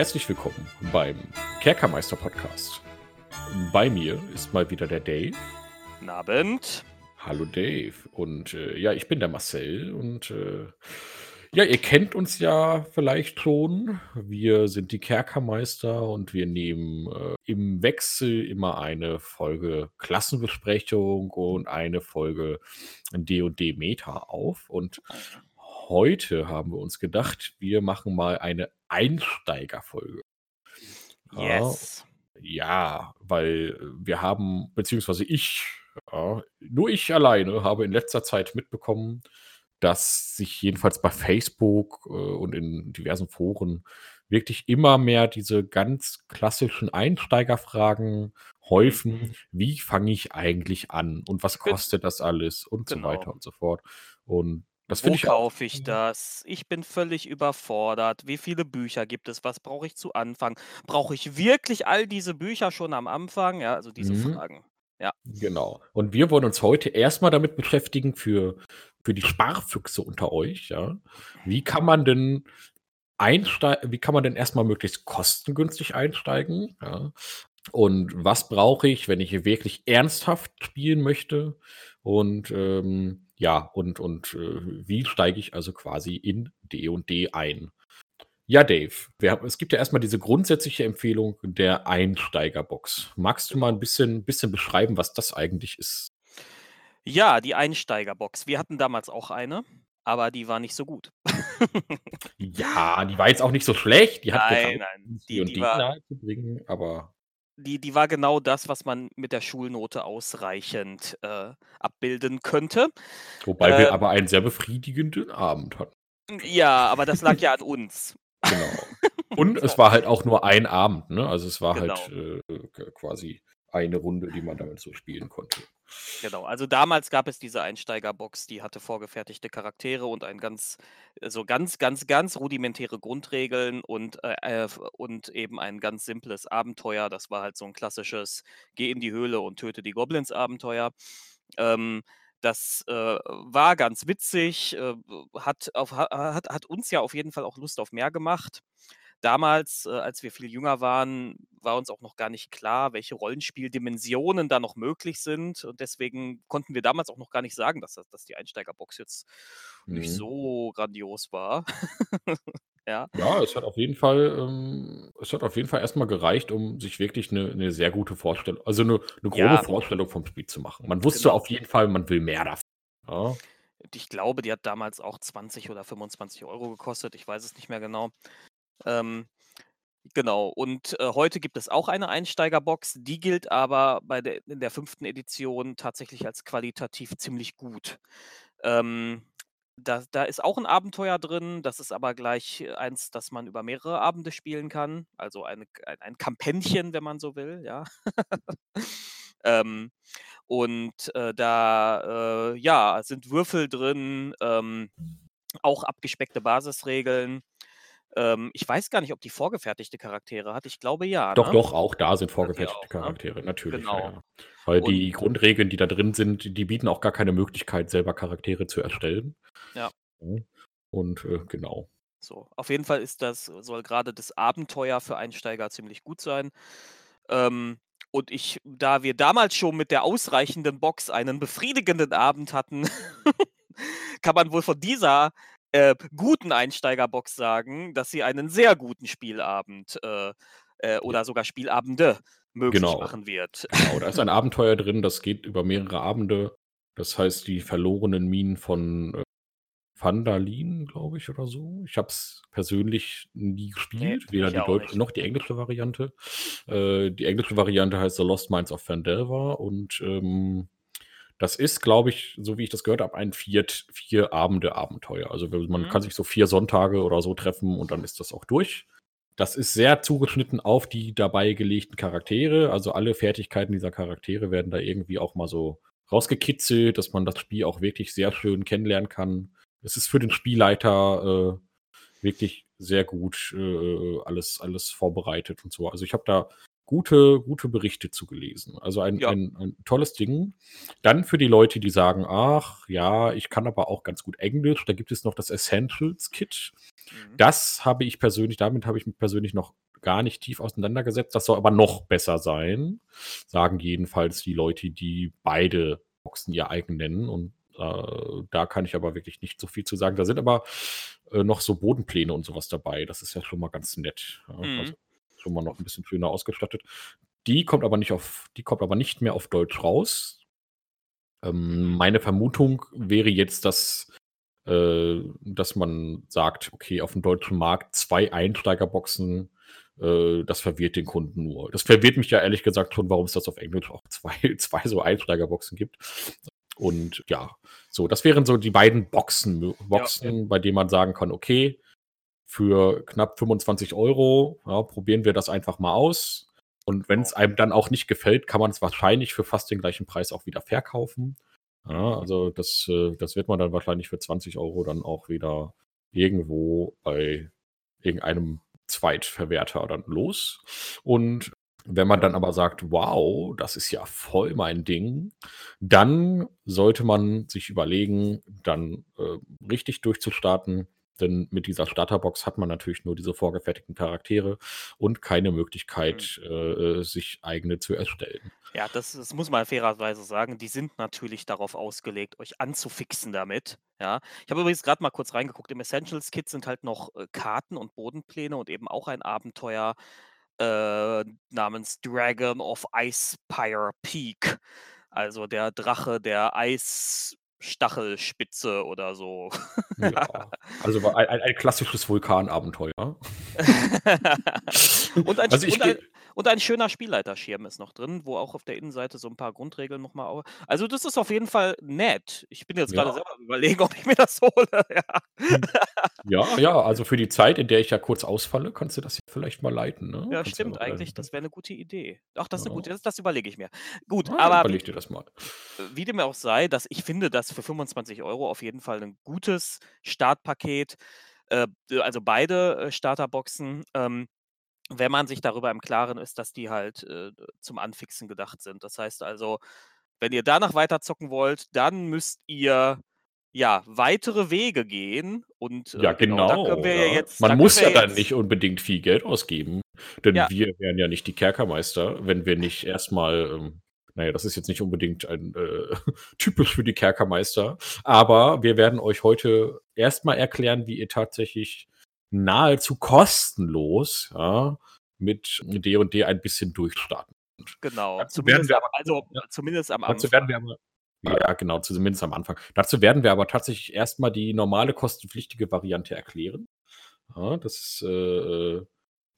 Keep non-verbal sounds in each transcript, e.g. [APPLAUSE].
Herzlich willkommen beim Kerkermeister Podcast. Bei mir ist mal wieder der Dave. Guten Abend. Hallo Dave. Und äh, ja, ich bin der Marcel und äh, ja, ihr kennt uns ja vielleicht schon. Wir sind die Kerkermeister und wir nehmen äh, im Wechsel immer eine Folge Klassenbesprechung und eine Folge D&D Meta auf. Und heute haben wir uns gedacht, wir machen mal eine Einsteigerfolge. Ja, Yes. ja, weil wir haben, beziehungsweise ich, ja, nur ich alleine habe in letzter Zeit mitbekommen, dass sich jedenfalls bei Facebook äh, und in diversen Foren wirklich immer mehr diese ganz klassischen Einsteigerfragen häufen. Mhm. Wie fange ich eigentlich an und was kostet das alles und so Genau. weiter und so fort. Und das Wo finde ich auch. kaufe ich das? Ich bin völlig überfordert. Wie viele Bücher gibt es? Was brauche ich zu Anfang? Brauche ich wirklich all diese Bücher schon am Anfang? Ja, also diese Mhm. Fragen. Genau. Und wir wollen uns heute erstmal damit beschäftigen für, für die Sparfüchse unter euch, ja. Wie kann man denn einsteigen, wie kann man denn erstmal möglichst kostengünstig einsteigen? Ja? Und was brauche ich, wenn ich hier wirklich ernsthaft spielen möchte? Und ähm, ja, und, und äh, wie steige ich also quasi in D&D ein? Ja, Dave, wir es gibt ja erstmal diese grundsätzliche Empfehlung der Einsteigerbox. Magst du mal ein bisschen, bisschen beschreiben, was das eigentlich ist? Ja, die Einsteigerbox. Wir hatten damals auch eine, aber die war nicht so gut. Ja, die war jetzt auch nicht so schlecht. Die hat Nein, nein. Die, D&D die, war, zu bringen, aber die, die war genau das, was man mit der Schulnote ausreichend äh, abbilden könnte. wobei wir Äh, aber einen sehr befriedigenden Abend hatten. Ja, aber das lag ja an uns. Genau. [LAUGHS] Und es war halt auch nur ein Abend, ne? Also es war Genau. halt äh, quasi eine Runde, die man damit so spielen konnte. Genau, also damals gab es diese Einsteigerbox, die hatte vorgefertigte Charaktere und ein ganz, äh, so ganz, ganz, ganz rudimentäre Grundregeln und, äh, und eben ein ganz simples Abenteuer. Das war halt so ein klassisches Geh in die Höhle und töte die Goblins Abenteuer. Ähm, das äh, war ganz witzig, äh, hat, auf, ha- hat, hat uns ja auf jeden Fall auch Lust auf mehr gemacht. Damals, äh, als wir viel jünger waren, war uns auch noch gar nicht klar, welche Rollenspieldimensionen da noch möglich sind. Und deswegen konnten wir damals auch noch gar nicht sagen, dass, das, dass die Einsteigerbox jetzt nicht Mhm. so grandios war. [LAUGHS] ja, Ja, es hat auf jeden Fall, ähm, es hat auf jeden Fall erstmal gereicht, um sich wirklich eine, eine sehr gute Vorstellung, also eine, eine grobe Ja. Vorstellung vom Spiel zu machen. Man wusste Genau. auf jeden Fall, man will mehr davon. Ja. Und ich glaube, die hat damals auch 20 oder 25 Euro gekostet. Ich weiß es nicht mehr genau. Ähm, genau. Und äh, heute gibt es auch eine Einsteigerbox. Die gilt aber bei der, in der fünften Edition tatsächlich als qualitativ ziemlich gut. Ähm, da, da ist auch ein Abenteuer drin. Das ist aber gleich eins, das man über mehrere Abende spielen kann. Also eine, ein, ein Kampänchen, wenn man so will. Ja. [LAUGHS] ähm, und äh, da äh, ja, sind Würfel drin, ähm, auch abgespeckte Basisregeln. Ähm, ich weiß gar nicht, ob die vorgefertigte Charaktere hat. Ich glaube ja. Doch, ne? doch, auch da sind vorgefertigte auch, ne? Charaktere, natürlich. Ja, Genau. ja. Weil Und die Grundregeln, die da drin sind, die bieten auch gar keine Möglichkeit, selber Charaktere zu erstellen. ja, Ja. Und äh, genau. so. Auf jeden Fall ist das, soll gerade das Abenteuer für Einsteiger ziemlich gut sein. Ähm, und ich, da wir damals schon mit der ausreichenden Box einen befriedigenden Abend hatten, [LAUGHS] kann man wohl von dieser äh, guten Einsteigerbox sagen, dass sie einen sehr guten Spielabend äh, äh, oder sogar Spielabende möglich Genau. machen wird. Genau, da ist ein Abenteuer drin, das geht über mehrere Abende. Das heißt, die verlorenen Minen von äh, Vandalin, glaube ich, oder so. Ich habe es persönlich nie Nee, gespielt, weder ich die deutsche nicht. noch die englische Variante. Äh, die englische Variante heißt The Lost Mines of Vandelver und ähm, das ist, glaube ich, so wie ich das gehört habe, ein vier, vier Abende Abenteuer. Also man Mhm. kann sich so vier Sonntage oder so treffen und dann ist das auch durch. Das ist sehr zugeschnitten auf die dabei gelegten Charaktere. Also alle Fertigkeiten dieser Charaktere werden da irgendwie auch mal so rausgekitzelt, dass man das Spiel auch wirklich sehr schön kennenlernen kann. Es ist für den Spielleiter äh, wirklich sehr gut äh, alles, alles vorbereitet und so. Also ich habe da gute, gute Berichte zugelesen. Also ein, Ja. ein, ein tolles Ding. Dann für die Leute, die sagen, ach ja, ich kann aber auch ganz gut Englisch, da gibt es noch das Essentials Kit. Mhm. Das habe ich persönlich, damit habe ich mich persönlich noch gar nicht tief auseinandergesetzt. Das soll aber noch besser sein, sagen jedenfalls die Leute, die beide Boxen ihr eigen nennen. Und äh, da kann ich aber wirklich nicht so viel zu sagen. Da sind aber äh, noch so Bodenpläne und sowas dabei. Das ist ja schon mal ganz nett. Ja, Mhm. also schon mal noch ein bisschen schöner ausgestattet. Die kommt aber nicht auf, die kommt aber nicht mehr auf Deutsch raus. Ähm, meine Vermutung wäre jetzt, dass, äh, dass man sagt, okay, auf dem deutschen Markt zwei Einsteigerboxen, äh, das verwirrt den Kunden nur. Das verwirrt mich ja ehrlich gesagt schon, warum es das auf Englisch auch [LAUGHS] zwei, zwei so Einsteigerboxen gibt. Und ja, so, das wären so die beiden Boxen, Boxen, bei denen man sagen kann, okay, für knapp 25 Euro ja, probieren wir das einfach mal aus. Und wenn es einem dann auch nicht gefällt, kann man es wahrscheinlich für fast den gleichen Preis auch wieder verkaufen. Ja, also das, äh, das wird man dann wahrscheinlich für 20 Euro dann auch wieder irgendwo bei irgendeinem Zweitverwerter dann los. Und wenn man dann aber sagt, wow, das ist ja voll mein Ding, dann sollte man sich überlegen, dann äh, richtig durchzustarten. Denn mit dieser Starterbox hat man natürlich nur diese vorgefertigten Charaktere und keine Möglichkeit, äh, sich eigene zu erstellen. Ja, das, das muss man fairerweise sagen. Die sind natürlich darauf ausgelegt, euch anzufixen damit. Ja, ich habe übrigens gerade mal kurz reingeguckt. Im Essentials Kit sind halt noch äh, Karten und Bodenpläne und eben auch ein Abenteuer äh, namens Dragon of Icepire Peak. Also der Drache der Eisstachelspitze oder so. Ja, also ein, ein, ein klassisches Vulkanabenteuer. [LAUGHS] und, ein, Also und, ein, und ein schöner Spielleiterschirm ist noch drin, wo auch auf der Innenseite so ein paar Grundregeln nochmal. Also, das ist auf jeden Fall nett. Ich bin jetzt gerade Ja. selber am überlegen, [LAUGHS] ob ich mir das hole. Ja, Ja, ja, [LAUGHS] also für die Zeit, in der ich ja kurz ausfalle, kannst du das ja vielleicht mal leiten. Ne? ja Kannst stimmt mal- eigentlich. Das wäre eine gute Idee. Ach, das ist eine Ja. gute, das, das überlege ich mir. Gut, Ah, aber Überleg dir das mal. wie dem auch sei, dass ich finde, dass für 25 Euro auf jeden Fall ein gutes Startpaket, äh, also beide äh, Starterboxen, ähm, wenn man sich darüber im Klaren ist, dass die halt äh, zum Anfixen gedacht sind. Das heißt also, wenn ihr danach weiter zocken wollt, dann müsst ihr ja weitere Wege gehen und äh, Ja, genau. da können wir ja ja. jetzt. Man muss ja dann jetzt- nicht unbedingt viel Geld ausgeben, denn Ja. wir wären ja nicht die Kerkermeister, wenn wir [LAUGHS] nicht erstmal, ähm, naja, das ist jetzt nicht unbedingt ein äh, [LAUGHS] typisch für die Kerkermeister, aber wir werden euch heute erstmal erklären, wie ihr tatsächlich nahezu kostenlos ja, mit D und D ein bisschen durchstarten. Genau. Dazu Zumindest, wir am- also zumindest am Anfang. werden wir aber. Ja, genau, zumindest am Anfang. Dazu werden wir aber tatsächlich erstmal die normale kostenpflichtige Variante erklären. Ja, das ist äh, äh,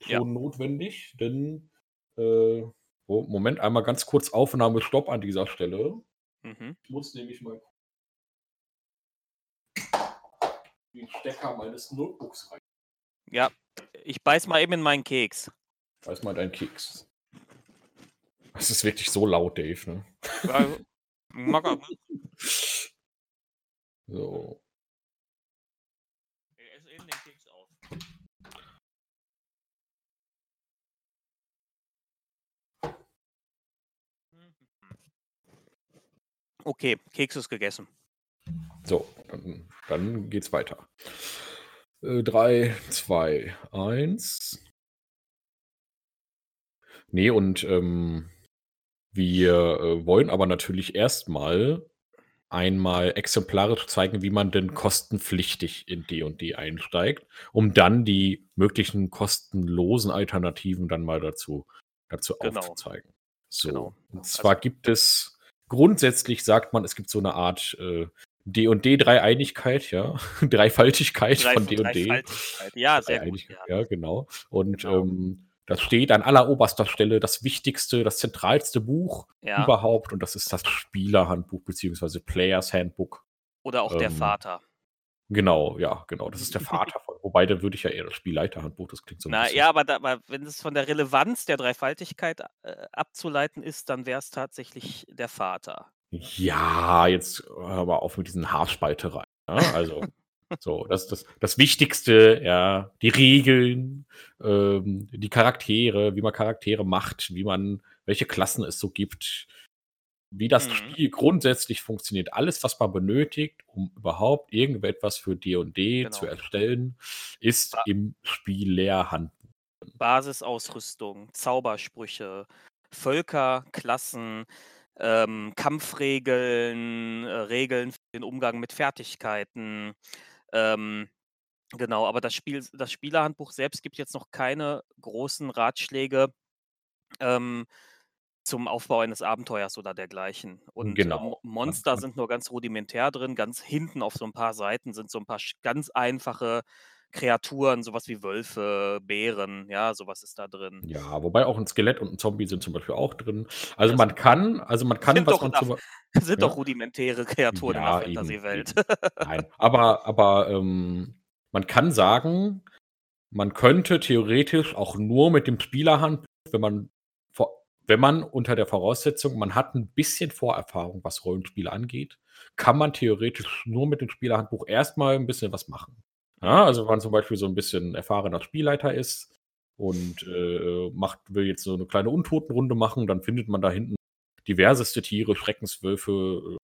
schon Ja. notwendig, denn äh, oh, Moment, einmal ganz kurz Aufnahme Stopp an dieser Stelle. Mhm. Ich muss nämlich mal den Stecker meines Notebooks rein. Ja, ich beiß mal eben in meinen Keks. Weiß mal dein Keks. Das ist wirklich so laut, Dave, ne? Ja, er. [LAUGHS] So. Ich esse eben den Keks auf. Okay, Keks ist gegessen. So, dann, dann geht's weiter. 3, 2, 1. Nee, und ähm, wir äh, wollen aber natürlich erstmal einmal exemplarisch zeigen, wie man denn kostenpflichtig in D&D einsteigt, um dann die möglichen kostenlosen Alternativen dann mal dazu, dazu Genau. aufzuzeigen. So, Genau. und zwar gibt es grundsätzlich, sagt man, es gibt so eine Art äh, D&D Dreieinigkeit, ja, [LAUGHS] Dreifaltigkeit von D&D. Dreifaltigkeit. Ja, sehr gut. Ja. Ja, genau. Und Genau. ähm, das steht an alleroberster Stelle das wichtigste, das zentralste Buch Ja. überhaupt und das ist das Spielerhandbuch beziehungsweise Players Handbook. Oder auch der ähm, Vater. Genau, ja, genau. Das ist der Vater von. Wobei, da würde ich ja eher das Spielleiterhandbuch, das klingt so ein Na bisschen. ja, aber, da, aber wenn es von der Relevanz der Dreifaltigkeit äh, abzuleiten ist, dann wäre es tatsächlich der Vater. Ja, jetzt hör mal auf mit diesen Haarspaltereien. Ja? Also, [LAUGHS] so, das, das, das Wichtigste, ja, die Regeln, ähm, die Charaktere, wie man Charaktere macht, wie man welche Klassen es so gibt, wie das Mhm. Spiel grundsätzlich funktioniert. Alles, was man benötigt, um überhaupt irgendetwas für D&D zu Genau. erstellen, ist Ba im Spiellehrhandbuch. Basisausrüstung, Zaubersprüche, Völker, Klassen, ähm, Kampfregeln, äh, Regeln für den Umgang mit Fertigkeiten. Ähm, genau, aber das Spiel das Spielerhandbuch selbst gibt jetzt noch keine großen Ratschläge, ähm, zum Aufbau eines Abenteuers oder dergleichen. Und, äh, Mo Genau. Monster man sind nur ganz rudimentär drin. Ganz hinten auf so 'n paar Seiten sind so 'n paar sch ganz einfache Kreaturen, so was wie Wölfe, Bären, ja, so was ist da drin. Ja, wobei auch 'n Skelett und 'n Zombie sind zum Beispiel auch drin. Also, Ja, man super. kann also, man kann, Sind was doch man in F Be sind doch ja? rudimentäre Kreaturen in Ja, eben, Fantasy-Welt. eben. [LAUGHS] Nein, aber aber, ähm, man kann sagen, man könnte theoretisch auch nur mit dem Spielerhandbuch, wenn man wenn man unter der Voraussetzung, man hat 'n bisschen Vorerfahrung, was Rollenspiele angeht, kann man theoretisch nur mit dem Spielerhandbuch erst mal 'n bisschen was machen. Ja, also, wenn man zum Beispiel so 'n bisschen erfahrener Spielleiter ist und, äh, macht will jetzt so 'ne kleine Untotenrunde machen, dann findet man da hinten diverseste Tiere, Schreckenswölfe, äh,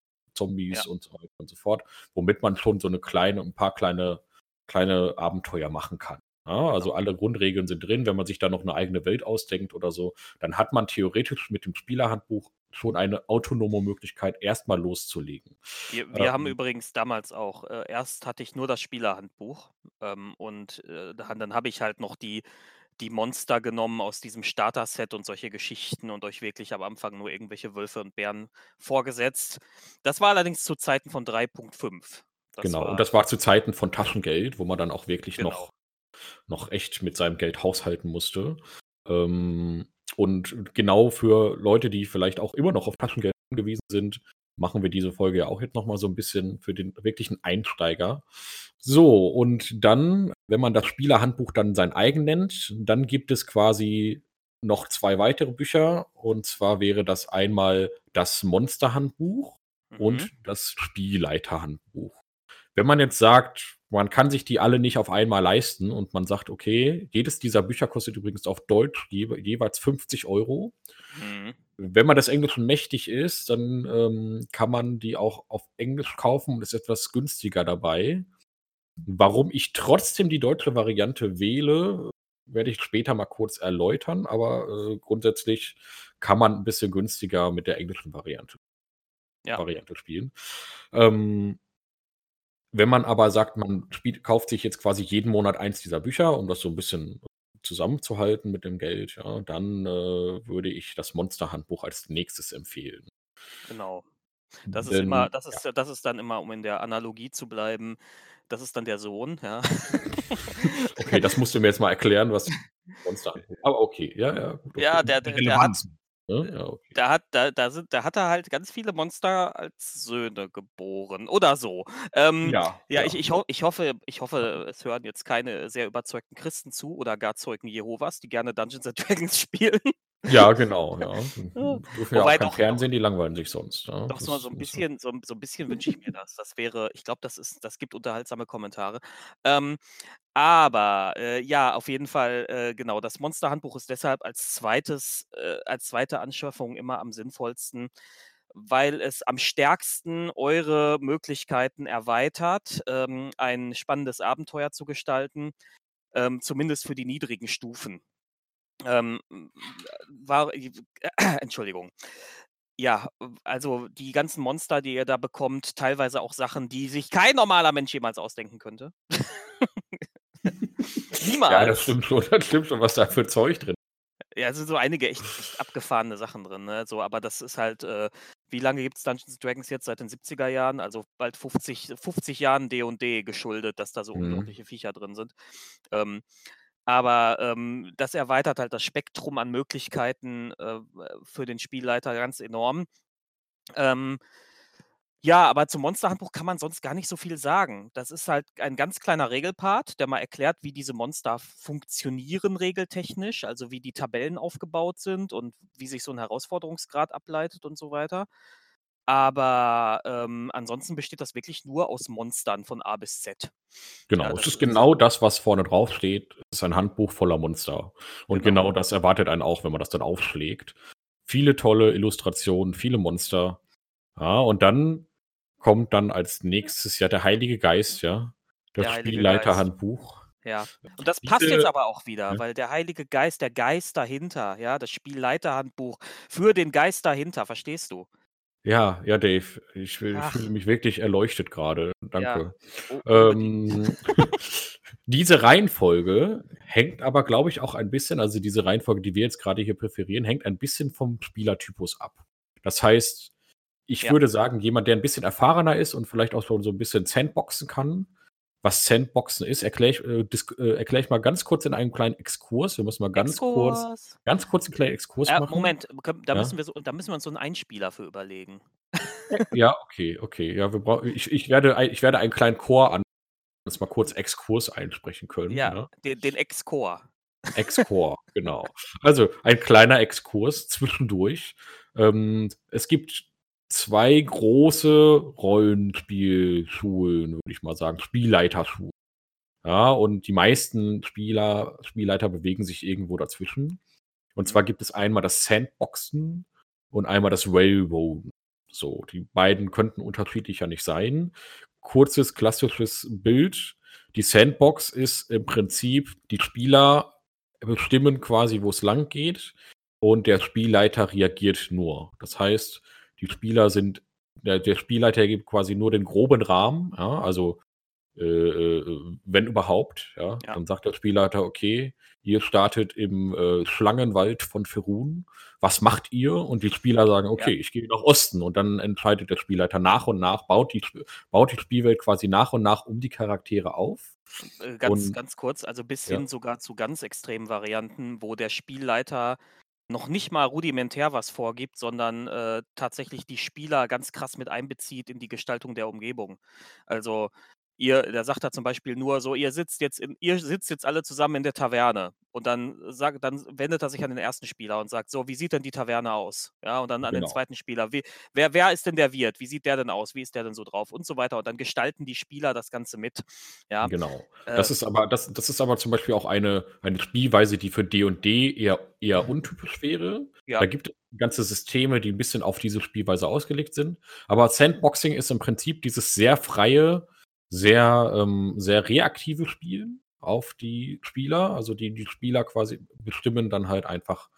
Ja. Zombies und so weiter und so fort, womit man schon so 'ne kleine 'n paar kleine kleine Abenteuer machen kann, ja? Also, alle Grundregeln sind drin. Wenn man sich da noch 'ne eigene Welt ausdenkt oder so, dann hat man theoretisch mit dem Spielerhandbuch schon eine autonome Möglichkeit, erst mal loszulegen. Wir wir haben Ähm übrigens damals auch äh, erst hatte ich nur das Spielerhandbuch, ähm, und, äh, da dann habe ich halt noch die die Monster genommen aus diesem Starter-Set und solche Geschichten und euch wirklich am Anfang nur irgendwelche Wölfe und Bären vorgesetzt. Das war allerdings zu Zeiten von 3.5. Das Genau, und war das war zu Zeiten von Taschengeld, wo man dann auch wirklich Genau. noch noch echt mit seinem Geld haushalten musste. Ähm, und genau für Leute, die vielleicht auch immer noch auf Taschengeld angewiesen sind, machen wir diese Folge ja auch jetzt noch mal so 'n bisschen für den wirklichen Einsteiger. So, und dann, wenn man das Spielerhandbuch dann sein eigen nennt, dann gibt es quasi noch 2 weitere Bücher. Und zwar wäre das einmal das Monsterhandbuch Mhm. und das Spielleiterhandbuch. Wenn man jetzt sagt, man kann sich die alle nicht auf einmal leisten und man sagt: „Okay, jedes dieser Bücher kostet übrigens auf Deutsch jewe jeweils 50 €“ Mhm. wenn man des Englischen mächtig ist, dann, ähm, kann man die auch auf Englisch kaufen und ist etwas günstiger dabei. Warum ich trotzdem die deutsche Variante wähle, werde ich später mal kurz erläutern, aber, äh, grundsätzlich kann man 'n bisschen günstiger mit der englischen Variante Ja. Variante spielen. Ähm wenn man aber sagt, man spielt kauft sich jetzt quasi jeden Monat eins dieser Bücher, um das so 'n bisschen zusammenzuhalten mit dem Geld, ja, dann, äh, würde ich das Monsterhandbuch als Nächstes empfehlen. Genau. Das ist immer das ja. ist das ist dann immer, um in der Analogie zu bleiben das ist dann der Sohn, ja. [LAUGHS] Okay, das musst du mir jetzt mal erklären, was [LAUGHS] Monsterhandbuch aber okay, ja, ja, gut, okay. Ja, der der der hat Ja, okay. der hat da da sind da hat er halt ganz viele Monster als Söhne geboren oder so. Ähm, Ja, ja, ich ja, ich ja. ho ich hoffe ich hoffe, es hören jetzt keine sehr überzeugten Christen zu oder gar Zeugen Jehovas, die gerne Dungeons and [LAUGHS] Dragons spielen. Ja, genau, ja. [LAUGHS] Dürfen ja auch wobei kein doch Fernsehen, die langweilen sich sonst, ja. doch so Das so 'n ist so. bisschen so so bisschen wünsche ich mir das. Das wäre ich glaube, das ist das gibt unterhaltsame Kommentare. Ähm, aber, äh, ja, auf jeden Fall, äh, genau, das Monsterhandbuch ist deshalb als 2. äh, als 2. Anschaffung immer am sinnvollsten, weil es am stärksten eure Möglichkeiten erweitert, ähm, ein spannendes Abenteuer zu gestalten, ähm, zumindest für die niedrigen Stufen. Ähm, hm, war w [CLEARS THROAT] Entschuldigung. Ja, also, die ganzen Monster, die ihr da bekommt, teilweise auch Sachen, die sich kein normaler Mensch jemals ausdenken könnte. [LAUGHS] Ja, das Niemals. stimmt schon. Das stimmt schon, was da für Zeug drin Ja, sind so einige echt echt abgefahrene Sachen drin, ne? So, aber das ist halt, äh wie lange gibt's Dungeons& Dragons jetzt? Seit den 70er Jahren, also, bald 50 50 Jahren D&D geschuldet, dass da so Mhm. unglaubliche Viecher drin sind. Ähm, aber, ähm, das erweitert halt das Spektrum an Möglichkeiten, äh, für den Spielleiter ganz enorm. Ähm ja, aber zum Monsterhandbuch kann man sonst gar nicht so viel sagen. Das ist halt ein ganz kleiner Regelpart, der mal erklärt, wie diese Monster funktionieren regeltechnisch, also, wie die Tabellen aufgebaut sind und wie sich so 'n Herausforderungsgrad ableitet und so weiter. Aber, ähm, ansonsten besteht das wirklich nur aus Monstern von A bis Z. Genau, Ja, es ist ist genau das, was vorne drauf steht. Es ist ein Handbuch voller Monster. Und Genau. genau das erwartet einen auch, wenn man das dann aufschlägt. Viele tolle Illustrationen, viele Monster. Ja, und dann kommt dann als nächstes ja der Heilige Geist, ja. Das Spielleiterhandbuch. Ja. Und das passt jetzt Diese aber auch wieder, ja. weil der Heilige Geist, der Geist dahinter, ja, das Spielleiterhandbuch für den Geist dahinter, verstehst du? Ja, ja, Dave, ich ich Ach. fühle mich wirklich erleuchtet grade. Ja, Danke. u unbedingt. Ähm, [LAUGHS] diese Reihenfolge hängt aber, glaube ich, auch ein bisschen also, diese Reihenfolge, die wir jetzt grade hier präferieren, hängt ein bisschen vom Spielertypus ab. Das heißt, ich Ja. würde sagen, jemand, der 'n bisschen erfahrener ist und vielleicht auch so 'n bisschen Sandboxen kann. Was Sandboxen ist, erkläre ich äh, äh, erkläre ich mal ganz kurz in einem kleinen Exkurs. Wir müssen mal ganz kurz Exkurs. ganz kurz 'n kleinen Exkurs Ja, machen. Moment, können da Ja? müssen wir so da müssen wir uns so 'n Einspieler für überlegen. Ja, okay, okay. Ja, wir brau ich ich werde ich werde einen kleinen Chor an uns mal kurz Exkurs einsprechen können, Ja, ne? den den Exchor. Exchor, genau. Also, ein kleiner Exkurs zwischendurch. Ähm, es gibt 2 große Rollenspielschulen, würde ich mal sagen, Spielleiterschulen. Ja, und die meisten Spieler Spielleiter bewegen sich irgendwo dazwischen. Und Mhm. zwar gibt es einmal das Sandboxen und einmal das Railroaden. So, die beiden könnten unterschiedlicher nicht sein. Kurzes klassisches Bild. Die Sandbox ist im Prinzip die Spieler bestimmen quasi, wo's langgeht und der Spielleiter reagiert nur. Das heißt, die Spieler sind der der Spielleiter gibt quasi nur den groben Rahmen, ja, also, äh, äh, wenn überhaupt, ja. Ja. Dann sagt der Spielleiter: „Okay, ihr startet im, äh, Schlangenwald von Faerûn. Was macht ihr?“ Und die Spieler sagen: Ja. „Okay, ich gehe nach Osten.“ Und dann entscheidet der Spielleiter nach und nach, baut die baut die Spielwelt quasi nach und nach um die Charaktere auf. Äh, ganz Und ganz kurz, also, bis ja. hin sogar zu ganz extremen Varianten, wo der Spielleiter noch nicht mal rudimentär was vorgibt, sondern, äh, tatsächlich die Spieler ganz krass mit einbezieht in die Gestaltung der Umgebung. Also, ihr da sagt er zum Beispiel nur so: „Ihr sitzt jetzt in ihr sitzt jetzt alle zusammen in der Taverne.“ Und dann sagt dann wendet er sich an den 1. Spieler und sagt: „So, wie sieht denn die Taverne aus?“ Ja, und dann an den Genau. 2. Spieler: „Wie wer wer ist denn der Wirt? Wie sieht der denn aus? Wie ist der denn so drauf?“ Und so weiter. Und dann gestalten die Spieler das Ganze mit, ja? Genau. Äh Das ist aber das das ist aber zum Beispiel auch eine eine Spielweise, die für D&D eher eher untypisch wäre. Ja. Da gibt es ganze Systeme, die 'n bisschen auf diese Spielweise ausgelegt sind. Aber Sandboxing ist im Prinzip dieses sehr freie, sehr, ähm sehr reaktive Spielen auf die Spieler. Also, die die Spieler quasi bestimmen dann halt einfach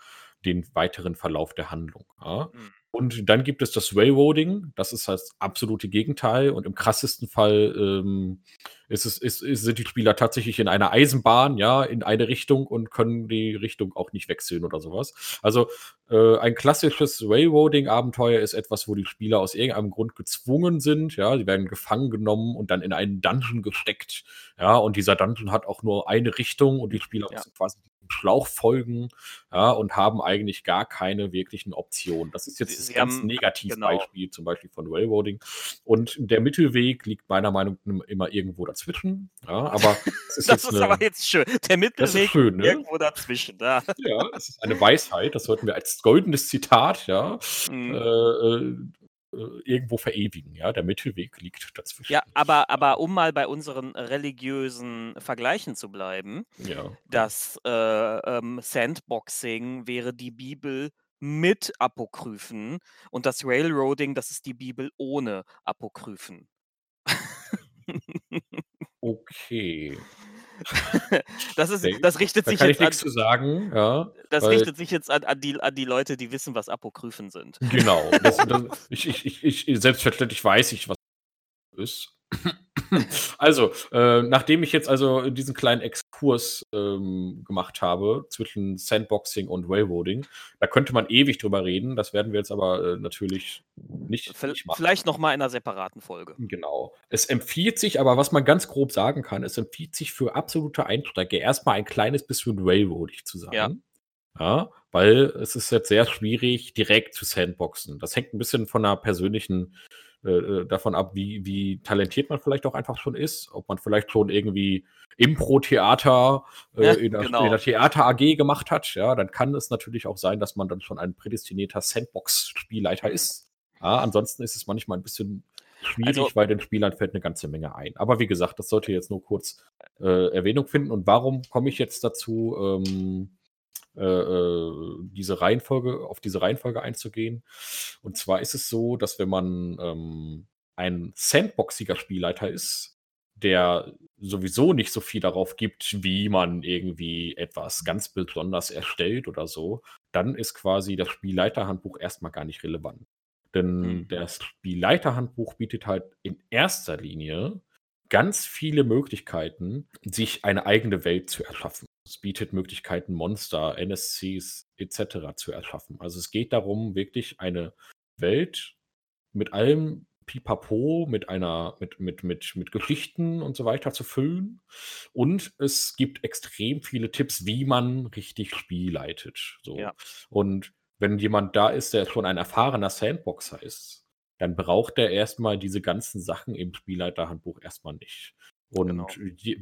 den weiteren Verlauf der Handlung, ja? Mhm. Und dann gibt es das Railroading. Das ist das absolute Gegenteil. Und im krassesten Fall, ähm, ist es ist ist sind die Spieler tatsächlich in einer Eisenbahn, ja, in eine Richtung und können die Richtung auch nicht wechseln oder so was. Also, äh, ein klassisches Railroading-Abenteuer ist etwas, wo die Spieler aus irgendeinem Grund gezwungen sind, ja. Die werden gefangen genommen und dann in einen Dungeon gesteckt, ja. Und dieser Dungeon hat auch nur eine Richtung und die Spieler Ja. müssen quasi diesem Schlauch folgen, ja, und haben eigentlich gar keine wirklichen Optionen. Das ist jetzt Sie das sie ganz genau. Negativbeispiel zum Beispiel von Railroading. Und der Mittelweg liegt meiner Meinung n immer irgendwo dazwischen, ja. Aber es [LAUGHS] ist Das jetzt ist aber 'ne jetzt schön. Der Das ist Mittelweg schön, ne? irgendwo dazwischen, ja. Ja, es ist eine Weisheit. Das sollten wir als goldenes Zitat, ja, äh, Mhm. äh, äh, irgendwo verewigen, ja. Der Mittelweg liegt dazwischen. Ja, aber aber um mal bei unseren religiösen Vergleichen zu bleiben, Ja. das, äh, ähm, Sandboxing wäre die Bibel mit Apokryphen und das Railroading, das ist die Bibel ohne Apokryphen. [LAUGHS] Okay. [LAUGHS] Das ist das richtet da sich kann jetzt ich an zu sagen, ja, das richtet sich jetzt an an die an die Leute, die wissen, was Apokryphen sind. Genau. [LAUGHS] Das das ich ich ich ich selbstverständlich weiß ich, was ist. [LAUGHS] Also, äh, nachdem ich jetzt also diesen kleinen Exkurs, ähm, gemacht habe zwischen Sandboxing und Railroading, da könnte man ewig drüber reden. Das werden wir jetzt aber, äh, natürlich nicht nicht machen. vielleicht noch mal in 'ner separaten Folge. Genau. Es empfiehlt sich aber, was man ganz grob sagen kann, es empfiehlt sich für absolute Einsteiger erst mal ein kleines bisschen railroadig zu Ja. sein. Ja, weil es ist jetzt sehr schwierig, direkt zu sandboxen. Das hängt 'n bisschen von 'ner persönlichen äh, äh, davon ab, wie wie talentiert man vielleicht auch einfach schon ist, ob man vielleicht schon irgendwie Impro-Theater, äh, Ja, in 'ner in genau. 'ner Theater-AG gemacht hat, ja, dann kann es natürlich auch sein, dass man dann schon ein prädestinierter Sandbox-Spielleiter ist. Ja, ansonsten ist es manchmal ein bisschen schwierig, Also weil den Spielern fällt eine ganze Menge ein. Aber wie gesagt, das sollte jetzt nur kurz äh, Erwähnung finden. Und warum komme ich jetzt dazu, ähm, äh, äh, diese Reihenfolge, auf diese Reihenfolge einzugehen? Und zwar ist es so, dass wenn man ähm, ein sandboxiger Spielleiter ist, der sowieso nicht so viel darauf gibt, wie man irgendwie etwas ganz besonders erstellt oder so, dann ist quasi das Spielleiterhandbuch erstmal gar nicht relevant. Denn Mhm. das Spielleiterhandbuch bietet halt in erster Linie ganz viele Möglichkeiten, sich eine eigene Welt zu erschaffen. Es bietet Möglichkeiten, Monster, NSCs etc. zu erschaffen. Also es geht darum, wirklich eine Welt mit allem Pipapo, mit einer, mit, mit, mit, mit Geschichten und so weiter zu füllen. Und es gibt extrem viele Tipps, wie man richtig Spiel leitet. So. Ja. Und wenn jemand da ist, der schon ein erfahrener Sandboxer ist, dann braucht er erstmal diese ganzen Sachen im Spielleiterhandbuch erstmal nicht. Und Genau.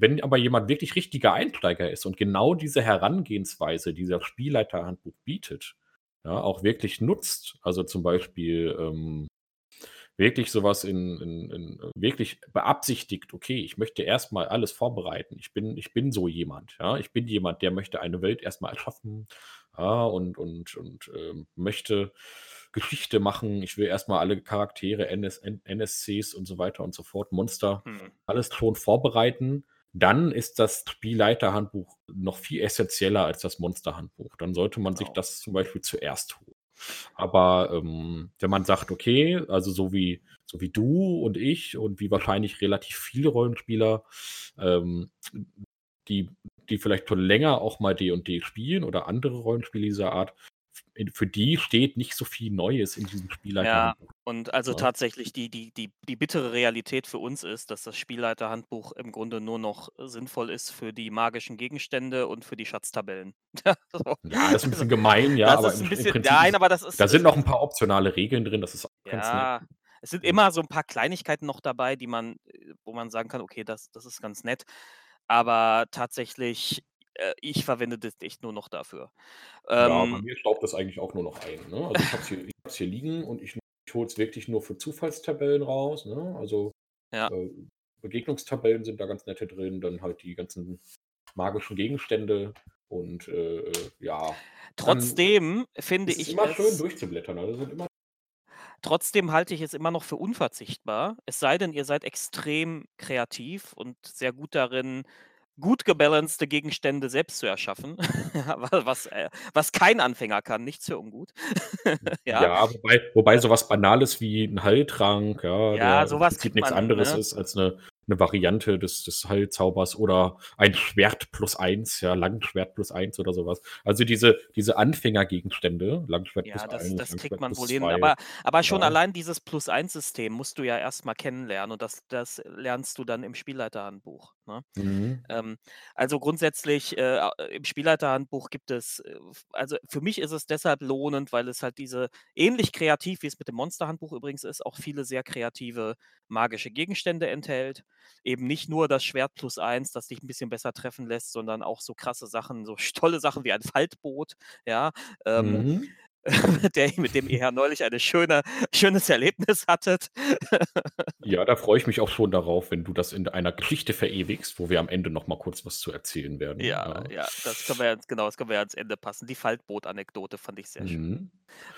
wenn aber jemand wirklich richtiger Einsteiger ist und genau diese Herangehensweise, die das Spielleiterhandbuch bietet, ja, auch wirklich nutzt, also zum Beispiel ähm, wirklich sowas in, in, in wirklich beabsichtigt, okay, ich möchte erstmal alles vorbereiten. Ich bin, ich bin so jemand, ja. Ich bin jemand, der möchte eine Welt erstmal erschaffen, ja, und, und, und ähm, möchte Geschichte machen. Ich will erstmal alle Charaktere, NS, NSCs und so weiter und so fort, Monster, Hm. alles schon vorbereiten. Dann ist das Spielleiterhandbuch noch viel essentieller als das Monsterhandbuch. Dann sollte man sich Genau. das zum Beispiel zuerst holen. Aber ähm, wenn man sagt, okay, also so wie, so wie du und ich und wie wahrscheinlich relativ viele Rollenspieler, ähm, die, die vielleicht schon länger auch mal D&D spielen oder andere Rollenspiele dieser Art, für die steht nicht so viel Neues in diesem Ja, Spielleiterhandbuch. und also Ja. tatsächlich die, die, die, die bittere Realität für uns ist, dass das Spielleiterhandbuch im Grunde nur noch sinnvoll ist für die magischen Gegenstände und für die Schatztabellen. [LAUGHS] so. Ja, das ist ein Also, bisschen gemein, ja, das aber ist im, ein im bisschen, Prinzip nein, aber das ist, da sind noch ein paar optionale Regeln drin, das ist auch ganz nett. ja, es sind Ja. immer so ein paar Kleinigkeiten noch dabei, die man, äh, wo man sagen kann, okay, das, das ist ganz nett. Aber tatsächlich, äh, ich verwende das echt nur noch dafür. Ja, bei Ähm, mir staubt das eigentlich auch nur noch ein. Ne? Also ich habe es hier, ich hier liegen und ich, ich hole es wirklich nur für Zufallstabellen raus. Ne? Also ja, äh, Begegnungstabellen sind da ganz nette drin, dann halt die ganzen magischen Gegenstände und äh, äh, ja, trotzdem finde ist es ich immer schön es, durchzublättern. Also sind immer trotzdem halte ich es immer noch für unverzichtbar. Es sei denn, ihr seid extrem kreativ und sehr gut darin, gut gebalancete Gegenstände selbst zu erschaffen, [LAUGHS] wa- was, äh, was kein Anfänger kann, nichts für ungut. [LAUGHS] ja, Ja, wobei, wobei sowas Banales wie ein Heiltrank, ja, ja, sowas kriegt nichts man anderes ne? ist als eine, eine Variante des, des Heilzaubers oder ein Schwert plus eins, ja, Langschwert plus eins oder sowas. Also diese, diese Anfängergegenstände, Langschwert plus Ja, das, eins, das kriegt Langschwert man plus wohl hin. Aber, aber schon ja. allein dieses Plus-1-System musst du ja erstmal kennenlernen und das, das lernst du dann im Spielleiterhandbuch. Ne? Mhm. Ähm, also grundsätzlich äh, im Spielleiterhandbuch gibt es, äh, also für mich ist es deshalb lohnend, weil es halt diese, ähnlich kreativ wie es mit dem Monsterhandbuch übrigens ist, auch viele sehr kreative magische Gegenstände enthält. Eben nicht nur das Schwert plus eins, das dich ein bisschen besser treffen lässt, sondern auch so krasse Sachen, so [LAUGHS] tolle Sachen wie ein Faltboot, ja. Ähm, Mhm. [LAUGHS] der, mit dem ihr ja neulich ein schöne, schönes Erlebnis hattet. [LAUGHS] Ja, da freue ich mich auch schon darauf, wenn du das in einer Geschichte verewigst, wo wir am Ende noch mal kurz was zu erzählen werden. Ja, Ja. ja, das können wir jetzt, genau, das können wir ja ans Ende passen. Die Faltboot-Anekdote fand ich sehr schön. Mhm.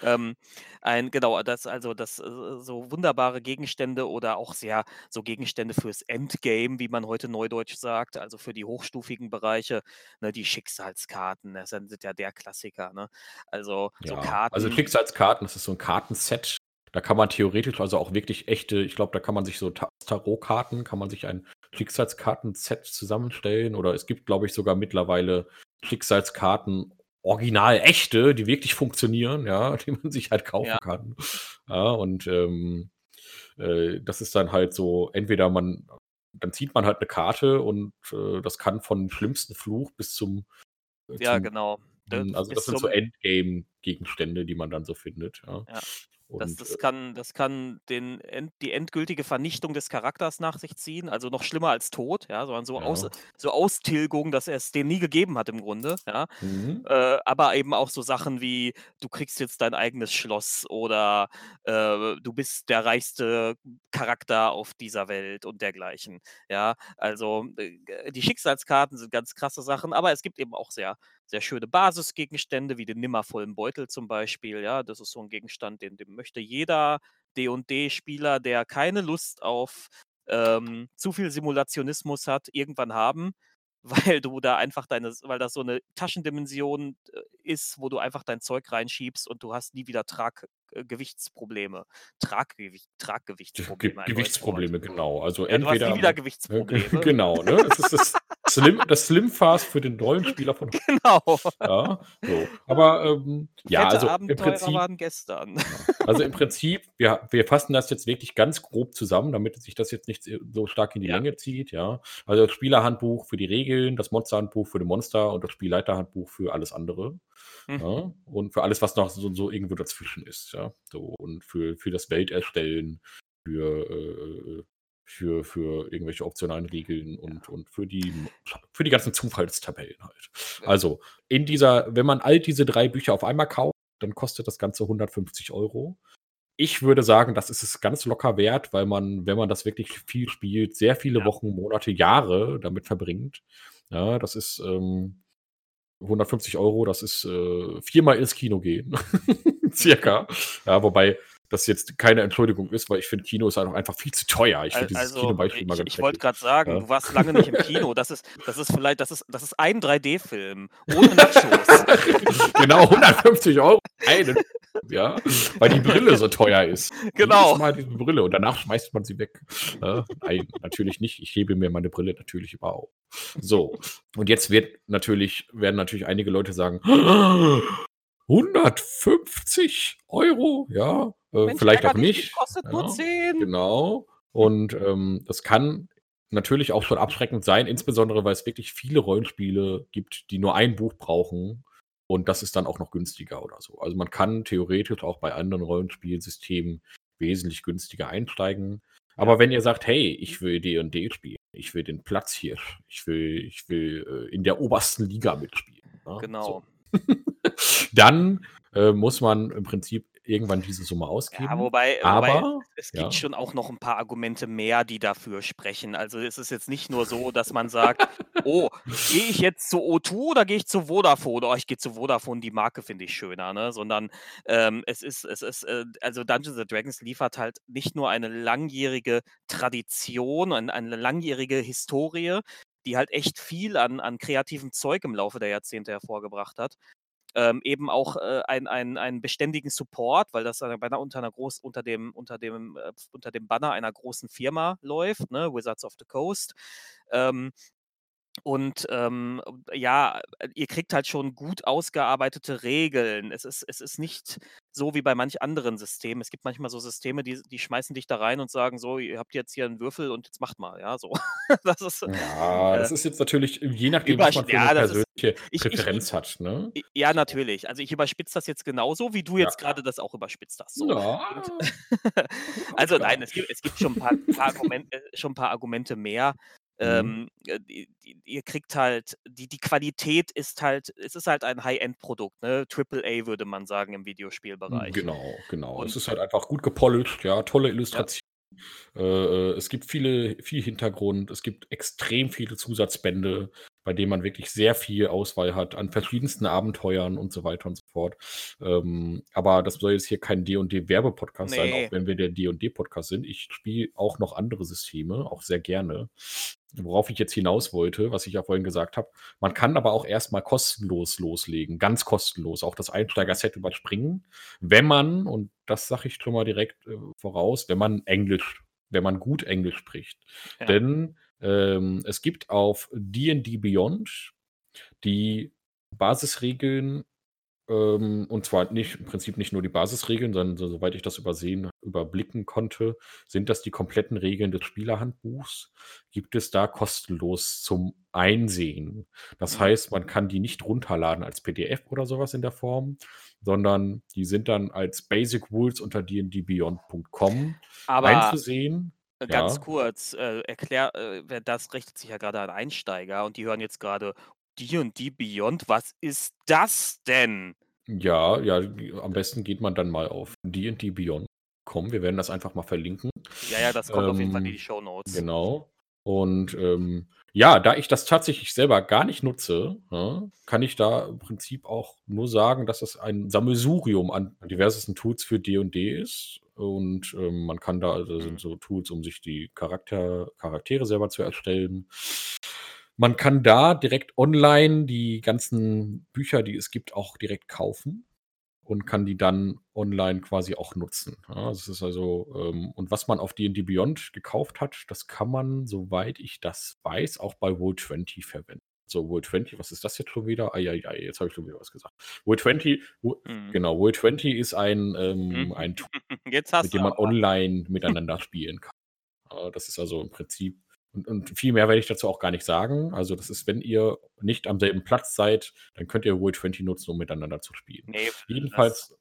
Ähm, ein, genau, das, also das äh, so wunderbare Gegenstände oder auch sehr so Gegenstände fürs Endgame, wie man heute neudeutsch sagt, also für die hochstufigen Bereiche, ne, die Schicksalskarten, das sind ja der Klassiker, ne? Also so Ja, also Karten, Schicksalskarten, das ist so ein Kartenset. Da kann man theoretisch also auch wirklich echte, ich glaube, da kann man sich so Ta- Tarotkarten, kann man sich ein Schicksalskarten-Set zusammenstellen. Oder es gibt, glaube ich, sogar mittlerweile Schicksalskarten, original echte, die wirklich funktionieren, ja, [LAUGHS] die man sich halt kaufen ja, kann. Ja, und ähm, äh, das ist dann halt so, entweder man, dann zieht man halt eine Karte und äh, das kann von schlimmsten Fluch bis zum, äh, ja, zum genau. D- also das sind so Endgame-Gegenstände, die man dann so findet, ja. ja. Das Und, das äh kann das kann den end die endgültige Vernichtung des Charakters nach sich ziehen, also noch schlimmer als Tod, ja, sondern so Aus Ja. so Austilgung, dass es den nie gegeben hat im Grunde, ja. Mhm. Äh, aber eben auch so Sachen wie, du kriegst jetzt dein eigenes Schloss oder, äh, du bist der reichste Charakter auf dieser Welt und dergleichen, ja. Also, äh, die Schicksalskarten sind ganz krasse Sachen, aber es gibt eben auch sehr sehr schöne Basisgegenstände wie den nimmervollen Beutel zum Beispiel, ja. Das ist so 'n Gegenstand, den den möchte jeder D&D-Spieler, der keine Lust auf, ähm, zu viel Simulationismus hat, irgendwann haben, [LAUGHS] weil du da einfach deine weil das so 'ne Taschendimension, äh, ist, wo du einfach dein Zeug reinschiebst und du hast nie wieder Trag äh, Gewichtsprobleme. Traggewicht Ge Traggewichtsprobleme, ein Wort. Gewichtsprobleme, genau. Also Ja, du hast nie entweder wieder Gewichtsprobleme. [LAUGHS] genau, ne? Es ist das Slim das Slim-Fast für den Rollenspieler von [LAUGHS] Genau. ja, so. Aber, ähm, ja, Fette also im Abenteurer Prinzip waren gestern. ja, also im Prinzip, wir wir fassen das jetzt wirklich ganz grob zusammen, damit sich das jetzt nicht so stark in die Ja. Länge zieht, ja. Also, das Spielerhandbuch für die Regeln, das Monsterhandbuch für die Monster und das Spielleiterhandbuch für alles andere, Mhm. ja? Und für alles, was noch so so irgendwo dazwischen ist, ja, so. Und für für das Welterstellen, für, äh, für für irgendwelche optionalen Regeln und und für die für die ganzen Zufallstabellen halt. Also, in dieser wenn man all diese 3 Bücher auf einmal kauft, dann kostet das Ganze 150 €. Ich würde sagen, das ist es ganz locker wert, weil man, wenn man das wirklich viel spielt, sehr viele Ja. Wochen, Monate, Jahre damit verbringt. Ja, das ist, ähm 150 €, das ist, äh, viermal ins Kino gehen, [LAUGHS] circa. [LAUGHS] Ja, wobei das jetzt keine Entschuldigung ist, weil ich finde, Kino ist halt auch einfach viel zu teuer. Ich finde dieses also, Kinobeispiel mal ganz ich wollte grad sagen, Ja. du warst lange nicht im Kino. Das ist das ist vielleicht das ist das ist ein 3D-Film ohne Nachos. [LAUGHS] Genau, 150 €, einen ja, weil die Brille so teuer ist. Genau. Mal diese Brille und danach schmeißt man sie weg. Ja, nein, natürlich nicht. Ich hebe mir meine Brille natürlich immer auf. So, und jetzt wird natürlich werden natürlich einige Leute sagen: „150 €, ja, äh, Mensch, vielleicht auch nicht, nicht.“ kostet nur Ja, 10. genau. Und, ähm, das kann natürlich auch schon abschreckend sein, insbesondere weil's wirklich viele Rollenspiele gibt, die nur ein Buch brauchen und das ist dann auch noch günstiger oder so. Also, man kann theoretisch auch bei anderen Rollenspielsystemen wesentlich günstiger einsteigen. Aber Ja. wenn ihr sagt: „Hey, ich will D&D spielen. Ich will den Platzhirsch. Ich will ich will, äh, in der obersten Liga mitspielen“, ne, Genau. so. [LAUGHS] Dann, äh, muss man im Prinzip irgendwann diese Summe Ja, ausgeben. wobei wobei Aber es ja. gibt schon auch noch 'n paar Argumente mehr, die dafür sprechen. Also, es ist jetzt nicht nur so, dass man sagt: [LAUGHS] „Oh, gehe ich jetzt zu O2 oder gehe ich zu Vodafone? Oh, ich gehe zu Vodafone, die Marke finde ich schöner“, ne? Sondern, ähm, es ist es ist, äh also, Dungeons and Dragons liefert halt nicht nur eine langjährige Tradition, ein eine langjährige Historie, die halt echt viel an an kreativem Zeug im Laufe der Jahrzehnte hervorgebracht hat. Ähm, eben auch, äh, ein einen einen beständigen Support, weil das, bei 'ner unter 'ner groß unter dem unter dem, äh unter dem Banner einer großen Firma läuft, ne, Wizards of the Coast. Ähm, und, ähm, ja, äh, ihr kriegt halt schon gut ausgearbeitete Regeln. Es ist es ist nicht so wie bei manch anderen Systemen. Es gibt manchmal so Systeme, die die schmeißen dich da rein und sagen: „So, ihr habt jetzt hier 'n Würfel und jetzt macht mal“, ja, so. [LAUGHS] Das ist, Ja, äh das ist jetzt natürlich je nachdem, was man für ja, ist persönliche ich ich ich Präferenz hat, ne? ja, natürlich. Also, ich überspitze das jetzt genauso, wie du Ja, jetzt klar. grade das auch überspitzt hast, so. Ja. [LAUGHS] Also, nein, es gibt es gibt schon 'n paar paar Argumente schon 'n paar Argumente mehr. Mhm. Ähm, äh, ihr kriegt halt die die Qualität ist halt es ist halt ein High-End-Produkt, ne? Triple A würde man sagen im Hm, Videospielbereich. genau, genau. Es Und ist halt einfach gut gepolished, ja, tolle Ja. Illustration. Äh, äh, es gibt viele viel Hintergrund. Es gibt extrem viele Zusatzbände, bei denen man wirklich sehr viel Auswahl hat an verschiedensten Abenteuern und so weiter und so fort. Ähm, aber das soll jetzt hier kein D&D-Werbepodcast sein, auch wenn wir der D&D-Podcast sind. Ich spiele auch noch andere Systeme, auch sehr gerne. Worauf ich jetzt hinaus wollte, was ich ja vorhin gesagt habe, man kann aber auch erst mal kostenlos loslegen, ganz kostenlos, auch das. Einsteigerset überspringen, wenn man und das sage ich schon mal direkt, äh, voraus, wenn man Englisch wenn man gut Englisch spricht. Ja. Denn, ähm, es gibt auf D&D Beyond die Basisregeln Ähm, und zwar nicht im Prinzip nicht nur die Basisregeln, sondern so soweit ich das übersehen überblicken konnte, sind das die kompletten Regeln des Spielerhandbuchs, gibt es da kostenlos zum Einsehen. Das Mhm. heißt, man kann die nicht runterladen als PDF oder sowas in der Form, sondern die sind dann als Basic Rules unter dndbeyond.com einzusehen. ganz Ja. kurz, äh, erklär äh, das richtet sich ja gerade an Einsteiger und die hören jetzt gerade D&D Beyond. Was ist das denn? Ja, ja, am besten geht man dann mal auf dndbeyond.com. Wir werden das einfach mal verlinken. Ja, ja, das kommt auf jeden Fall in die Ähm, Shownotes. genau. Und, ähm, ja, da ich das tatsächlich selber gar nicht nutze, ne, kann ich da im Prinzip auch nur sagen, dass es ein Sammelsurium an diversesten Tools für D&D ist. Und, ähm, man kann da also sind Mhm. so Tools, um sich die Charakter Charaktere selber zu erstellen. Man kann da direkt online die ganzen Bücher, die es gibt, auch direkt kaufen und kann die dann online quasi auch nutzen. Ja, das ist also, ähm und was man auf D&D Beyond gekauft hat, das kann man, soweit ich das weiß, auch bei Roll20 verwenden. So, Roll20, was ist das jetzt schon wieder? Ei, ei, ei, jetzt habe ich schon wieder was gesagt. Roll20, Ro Mhm. genau, Roll20 ist ein, ähm Mhm. ein [LAUGHS] Tool, mit dem man online miteinander spielen kann. Das ist also im Prinzip und und viel mehr werde ich dazu auch gar nicht sagen. Also, das ist, wenn ihr nicht am selben Platz seid, dann könnt ihr Roll20 nutzen, um miteinander zu spielen. Ne, das Jedenfalls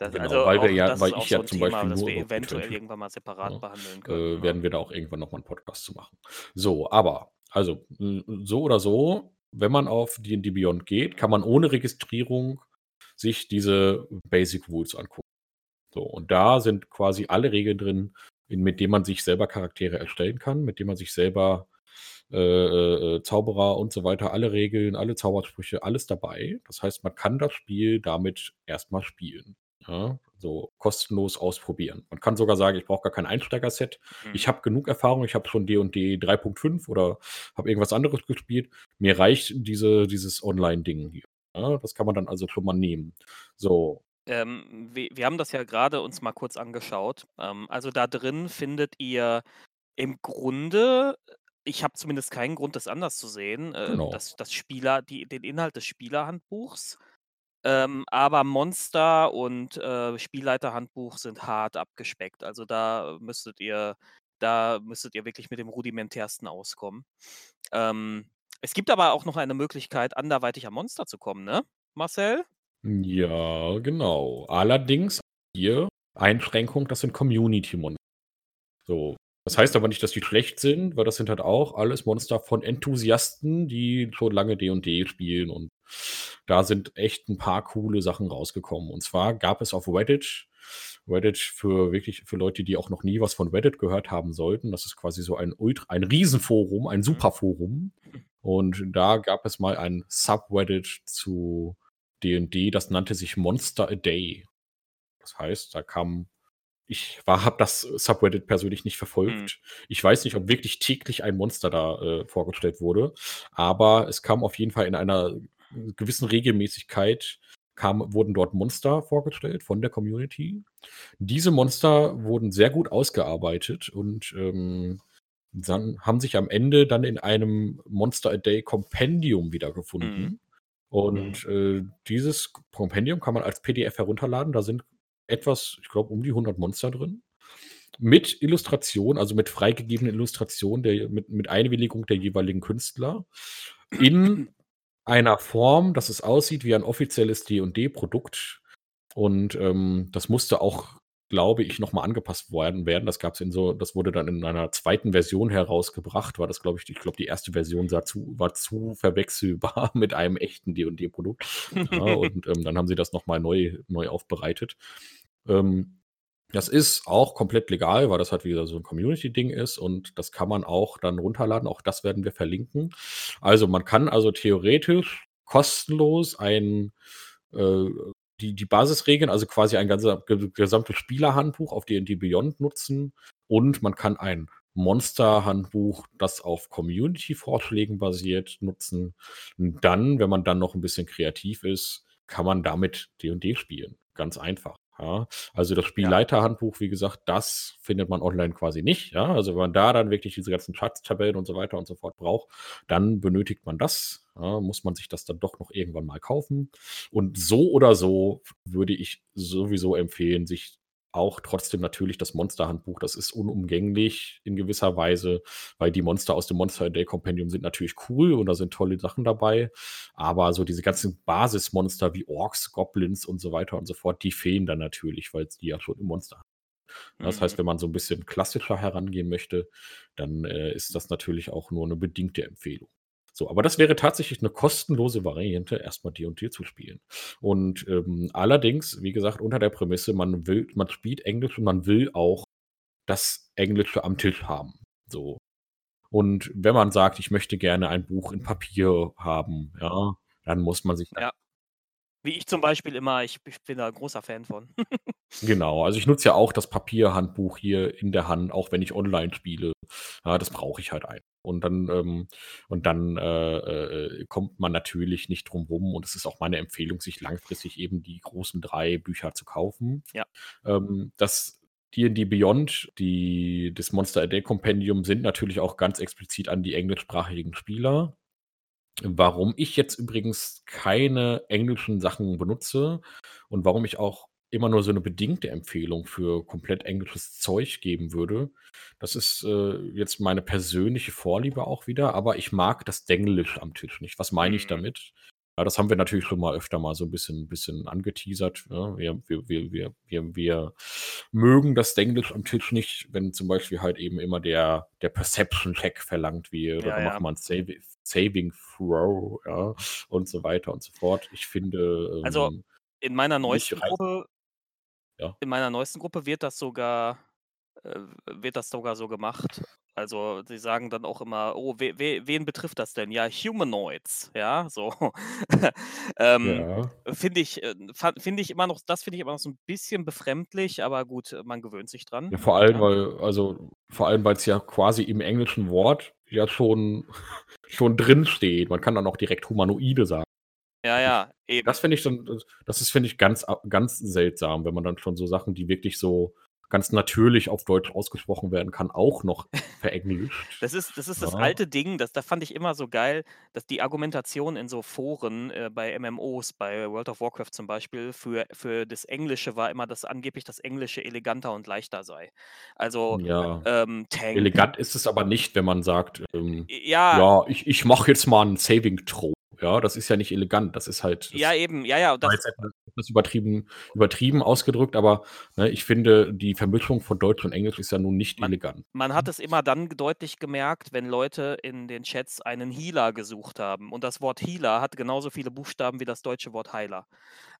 Das Genau, also weil wir auch ja weil ich so ja 'n zum Thema, Beispiel nur wir eventuell Roll20 irgendwann mal separat ne, behandeln können, äh, werden wir da auch irgendwann noch mal 'n Podcast zu machen. So, aber also, so oder so, wenn man auf D&D Beyond geht, kann man ohne Registrierung sich diese Basic Rules angucken. So, und da sind quasi alle Regeln drin, in mit denen man sich selber Charaktere erstellen kann, mit denen man sich selber, äh, äh, äh, Zauberer und so weiter alle Regeln, alle Zaubersprüche, alles dabei. Das heißt, man kann das Spiel damit erst mal spielen, ja, so kostenlos ausprobieren. Man kann sogar sagen: „Ich brauche gar kein Einsteigerset. Ich Mhm. habe genug Erfahrung. Ich habe schon D&D 3.5 oder habe irgendwas anderes gespielt. Mir reicht diese dieses Online-Ding hier.“ Ja, das kann man dann also schon mal nehmen. So. Ähm, wir wir haben das ja grade uns mal kurz angeschaut. Ähm, also, da drin findet ihr im Grunde ich habe zumindest keinen Grund, das anders zu sehen, äh, Genau. das das Spieler die den Inhalt des Spielerhandbuchs, ähm, aber Monster und, äh, Spielleiterhandbuch sind hart abgespeckt. Also, da müsstet ihr da müsstet ihr wirklich mit dem Rudimentärsten auskommen. Ähm, es gibt aber auch noch eine Möglichkeit, anderweitig an Monster zu kommen, ne, Marcel? Ja, genau. Allerdings hier Einschränkung, das sind Community-Mon so. Das heißt aber nicht, dass die schlecht sind, weil das sind halt auch alles Monster von Enthusiasten, die schon lange D&D spielen und da sind echt 'n paar coole Sachen rausgekommen. Und zwar gab es auf Reddit Reddit für wirklich für Leute, die auch noch nie was von Reddit gehört haben sollten. Das ist quasi so ein Ultra ein Riesenforum, ein. Superforum. Und da gab es mal ein Subreddit zu D&D, das nannte sich Monster a Day. Das heißt, da kam ich war habe das Subreddit persönlich nicht Mhm. verfolgt. Ich weiß nicht, ob wirklich täglich ein Monster da, äh, vorgestellt wurde, aber es kam auf jeden Fall in einer gewissen Regelmäßigkeit kam wurden dort Monster vorgestellt von der Community. Diese Monster wurden sehr gut ausgearbeitet und, ähm, dann haben sich am Ende dann in einem Monster a Day Kompendium Mhm. Und, äh, dieses Kompendium kann man als PDF herunterladen. Da sind etwas ich glaube, um die 100 Monster drin mit Illustration, also, mit freigegebenen Illustrationen der mit mit Einwilligung der jeweiligen Künstler in [CLEARS THROAT] einer Form, dass es aussieht wie ein offizielles D&D-Produkt. Und, ähm, das musste auch, glaube ich, noch mal angepasst worden werden. Das gab's in so das wurde dann in einer 2. Version herausgebracht, weil das, glaube ich ich glaube, die 1. Version zu war zu verwechselbar [LAUGHS] mit einem echten D&D-Produkt. Ja, [LAUGHS] und, ähm, dann haben sie das noch mal neu neu aufbereitet. Ähm, das ist auch komplett legal, weil das halt wieder so 'n Community-Ding ist und das kann man auch dann runterladen. Auch das werden wir verlinken. Also, man kann also theoretisch kostenlos ein äh, die die Basisregeln, also, quasi ein ganzer ge gesamtes Spielerhandbuch auf D&D Beyond nutzen und man kann ein Monsterhandbuch, das auf Community-Vorschlägen basiert, nutzen. Und dann, wenn man dann noch 'n bisschen kreativ ist, kann man damit D&D spielen. Ganz einfach. Ja, also das. Spielleiterhandbuch, wie gesagt, das findet man online quasi nicht, ja? Also, wenn man da dann wirklich diese ganzen Schatztabellen und so weiter und so fort braucht, dann benötigt man das, ja, muss man sich das dann doch noch irgendwann mal kaufen. Und so oder so würde ich sowieso empfehlen, sich auch trotzdem natürlich das Monsterhandbuch, das ist unumgänglich in gewisser Weise, weil die Monster aus dem Monster Day Compendium sind natürlich cool und da sind tolle Sachen dabei. Aber so diese ganzen Basismonster wie Orks, Goblins und so weiter und so fort, die fehlen dann natürlich, weil's die ja schon im Monster. Das heißt, Mhm. wenn man so 'n bisschen klassischer herangehen möchte, dann, äh, ist das natürlich auch nur 'ne bedingte Empfehlung. So, aber das wäre tatsächlich 'ne kostenlose Variante, erst mal D&D zu spielen. Und, ähm, allerdings, wie gesagt, unter der Prämisse, man will man spielt Englisch und man will auch das Englische am Tisch haben, so. Und wenn man sagt: „Ich möchte gerne ein Buch in Papier haben“, ja, dann muss man sich Ja. Wie ich zum Beispiel immer, ich ich bin da großer Fan von. [LAUGHS] Genau, also ich nutze ja auch das Papierhandbuch hier in der Hand, auch wenn ich online spiele. Ja, das brauche ich halt ein und dann, ähm und dann, äh, äh, kommt man natürlich nicht drum rum und es ist auch meine Empfehlung, sich langfristig eben die großen 3 Bücher zu kaufen. Ja. Ähm, das D&D Beyond, die das Monster a Day Compendium sind natürlich auch ganz explizit an die englischsprachigen Spieler. Warum ich jetzt übrigens keine englischen Sachen benutze und warum ich auch immer nur so 'ne bedingte Empfehlung für komplett englisches Zeug geben würde, das ist, äh, jetzt meine persönliche Vorliebe auch wieder, aber ich mag das Denglisch am Tisch nicht. Was meine ich Mhm. damit? Ja, das haben wir natürlich schon mal öfter mal so 'n bisschen bisschen angeteasert, ne? Wir wir wir wir wir wir mögen das Denglisch am Tisch nicht, wenn zum Beispiel halt eben immer der der Perception Check verlangt wird Ja, oder ja. macht man Savi Saving Throw, ja, und so weiter und so fort. Ich finde, Also, ähm, in meiner neuesten Ja. in meiner neuesten Gruppe wird das sogar äh, wird das sogar so gemacht. Also, sie sagen dann auch immer: „Oh, we we wen betrifft das denn?“ „Ja, Humanoids“, ja, so. [LAUGHS] Ähm, Ja. finde ich äh, finde ich immer noch das finde ich immer noch so 'n bisschen befremdlich, aber gut, man gewöhnt sich dran, Ja, vor allem, ja. weil also, vor allem, weil's ja quasi im englischen Wort ja schon [LAUGHS] schon drinsteht. Man kann dann auch direkt Humanoide sagen. Ja, ja, eben. Das finde ich dann das ist, finde ich, ganz ganz seltsam, wenn man dann schon so Sachen, die wirklich so ganz natürlich auf Deutsch ausgesprochen werden kann, auch noch [LAUGHS] verenglischt, Das ist das ist das ja. alte Ding, das das fand ich immer so geil, dass die Argumentation in so Foren, äh, bei MMOs, bei World of Warcraft zum Beispiel, für für das Englische war immer, dass angeblich das Englische eleganter und leichter sei. Also, Ja. ähm, Tank Elegant ist es aber nicht, wenn man sagt, ähm: ja. „Ja, ich ich mache jetzt mal 'n Saving Throw.“ Ja, das ist ja nicht elegant. Das ist halt Ja, das eben. Ja, ja, das jetzt etwas übertrieben übertrieben ausgedrückt, aber, ne, ich finde, die Vermischung von Deutsch und Englisch ist ja nun nicht Man elegant. man hat es immer dann deutlich gemerkt, wenn Leute in den Chats einen Healer gesucht haben und das Wort Healer hat genauso viele Buchstaben wie das deutsche Wort Heiler.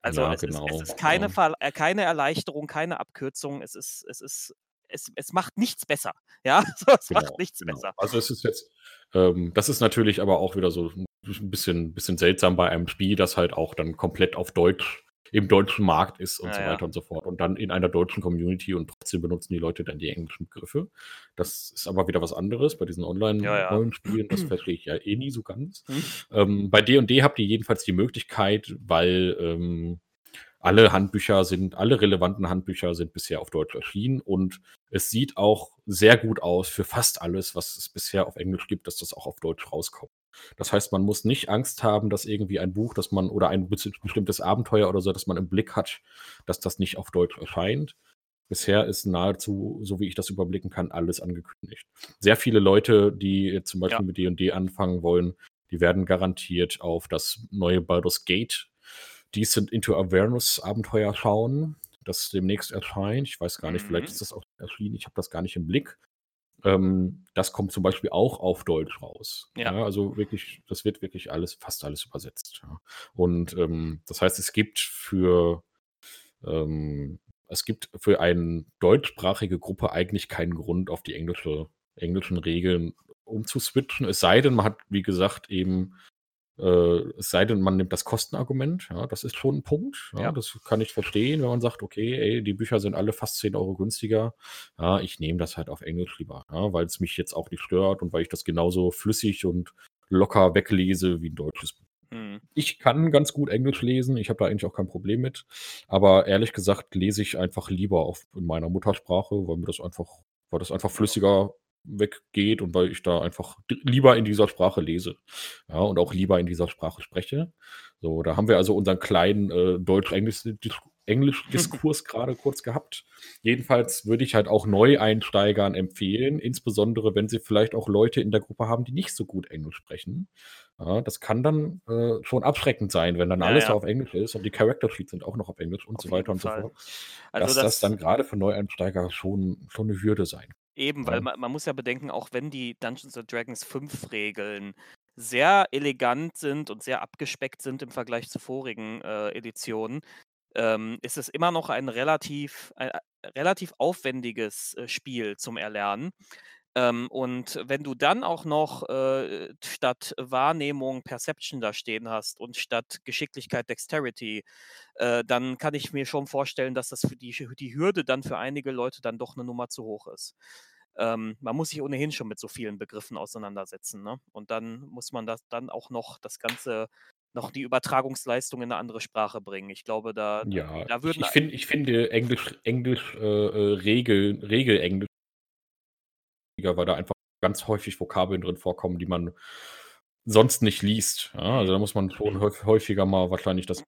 Also, Ja, es ist es genau, ist keine ja. Äh, keine Erleichterung, keine Abkürzung. Es ist es ist es es macht nichts besser, ja? [LAUGHS] Es macht Genau, nichts genau. besser. Also, es ist jetzt ähm, das ist natürlich aber auch wieder so 'n bisschen bisschen seltsam bei einem Spiel, das halt auch dann komplett auf Deutsch im deutschen Markt ist und Ja, so ja. weiter und so fort und dann in einer deutschen Community und trotzdem benutzen die Leute dann die englischen Begriffe. Das ist aber wieder was anderes bei diesen Ja, ja. Online-Rollenspielen. Das verstehe ich ja eh nie so ganz. Mhm. Ähm, bei D&D habt ihr jedenfalls die Möglichkeit, weil, ähm, alle Handbücher sind alle relevanten Handbücher sind bisher auf Deutsch erschienen und es sieht auch sehr gut aus für fast alles, was es bisher auf Englisch gibt, dass das auch auf Deutsch rauskommt. Das heißt, man muss nicht Angst haben, dass irgendwie ein Buch, das man oder ein bes bestimmtes Abenteuer oder so, das man im Blick hat, dass das nicht auf Deutsch erscheint. Bisher ist nahezu, so wie ich das überblicken kann, alles angekündigt. Sehr viele Leute, die zum Ja. Beispiel mit D&D anfangen wollen, die werden garantiert auf das neue Baldur's Gate Descent into Avernus Abenteuer schauen, das demnächst erscheint. Ich weiß gar nicht, vielleicht Mhm. ist das auch erschienen, ich habe das gar nicht im Blick. Ähm, das kommt zum Beispiel auch auf Deutsch raus. Ja. Ja, also wirklich das wird wirklich alles fast alles übersetzt, ja. Und, ähm, das heißt, es gibt für ähm, es gibt für ein deutschsprachige Gruppe eigentlich keinen Grund, auf die englische englischen Regeln umzuswitchen. Es sei denn, man hat, wie gesagt, eben äh, es sei denn, man nimmt das Kostenargument, ja, das ist schon 'n Punkt, ja. Ja. Das kann ich verstehen, wenn man sagt: „Okay, ey, die Bücher sind alle fast 10 € günstiger. Ja, ich nehme das halt auf Englisch lieber, ja, weil's mich jetzt auch nicht stört und weil ich das genauso flüssig und locker weglese wie 'n deutsches Buch.“ Mhm. Ich kann ganz gut Englisch lesen, ich habe da eigentlich auch kein Problem mit. Aber ehrlich gesagt lese ich einfach lieber auf in meiner Muttersprache, weil mir das einfach weil das einfach flüssiger weggeht und weil ich da einfach lieber in dieser Sprache lese, ja, und auch lieber in dieser Sprache spreche. So, da haben wir also unseren kleinen, äh, Deutsch-Englisch-Dis Englisch-Diskurs [LAUGHS] grade kurz gehabt. Jedenfalls würde ich halt auch Neueinsteigern empfehlen, insbesondere wenn sie vielleicht auch Leute in der Gruppe haben, die nicht so gut Englisch sprechen. Ja, das kann dann, äh, schon abschreckend sein, wenn dann Ja, alles ja. auf Englisch ist und die Character Sheets sind auch noch auf Englisch und Auf so weiter und so Fall. fort, Also, dass das das dann grade für Neueinsteiger schon schon 'ne Hürde sein Eben, weil ja. ma man muss ja bedenken, auch wenn die Dungeons and Dragons 5 Regeln sehr elegant sind und sehr abgespeckt sind im Vergleich zu vorigen, äh, Editionen, ähm, ist es immer noch ein relativ äh, relativ aufwendiges, äh, Spiel zum Erlernen. Ähm, und wenn du dann auch noch, äh, statt Wahrnehmung Perception da stehen hast und statt Geschicklichkeit Dexterity, äh, dann kann ich mir schon vorstellen, dass das für die die Hürde dann für einige Leute dann doch 'ne Nummer zu hoch ist. Ähm, man muss sich ohnehin schon mit so vielen Begriffen auseinandersetzen, ne? Und dann muss man das dann auch noch das Ganze noch die Übertragungsleistung in 'ne andere Sprache bringen. Ich glaube, da Ja, da ich würden ich a finde ich finde Englisch Englisch, äh, äh, Regel Regelenglisch weil da einfach ganz häufig Vokabeln drin vorkommen, die man sonst nicht liest, ja? Also, Mhm. da muss man schon häuf häufiger mal wahrscheinlich das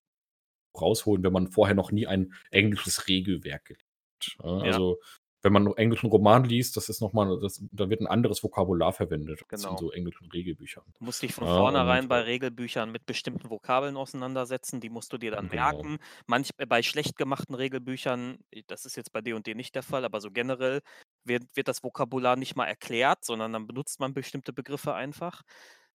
rausholen, wenn man vorher noch nie ein englisches Regelwerk gelesen hat, ja? Also, wenn man 'n englischen Roman liest, das ist noch mal das da wird 'n anderes Vokabular verwendet als in Genau. so englischen Regelbüchern. Du musst dich von Ja, vornherein bei äh Regelbüchern mit bestimmten Vokabeln auseinandersetzen, die musst du dir dann Genau. merken. Manch bei schlecht gemachten Regelbüchern, äh, das ist jetzt bei D & D nicht der Fall, aber so generell wird wird das Vokabular nicht mal erklärt, sondern dann benutzt man bestimmte Begriffe einfach.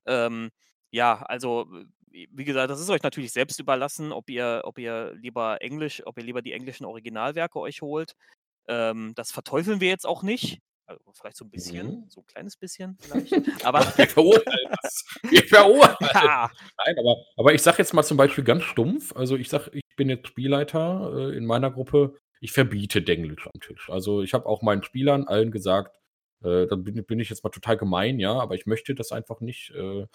Ähm, ja, also, wie gesagt, das ist euch natürlich selbst überlassen, ob ihr ob ihr lieber Englisch ob ihr lieber die englischen Originalwerke euch holt. Ähm, das verteufeln wir jetzt auch nicht. Also, vielleicht so 'n bisschen, Mhm. so 'n kleines bisschen [LAUGHS] vielleicht, aber Wir verurteilen das. Wir verurteilen. [LAUGHS] Ja. Nein, aber aber ich sage jetzt mal zum Beispiel ganz stumpf also, ich sage, ich bin jetzt Spielleiter, äh, in meiner Gruppe. Ich verbiete Denglisch am Tisch. Also, ich habe auch meinen Spielern allen gesagt, äh, da bin bin ich jetzt mal total gemein, ja, aber ich möchte das einfach nicht. Äh,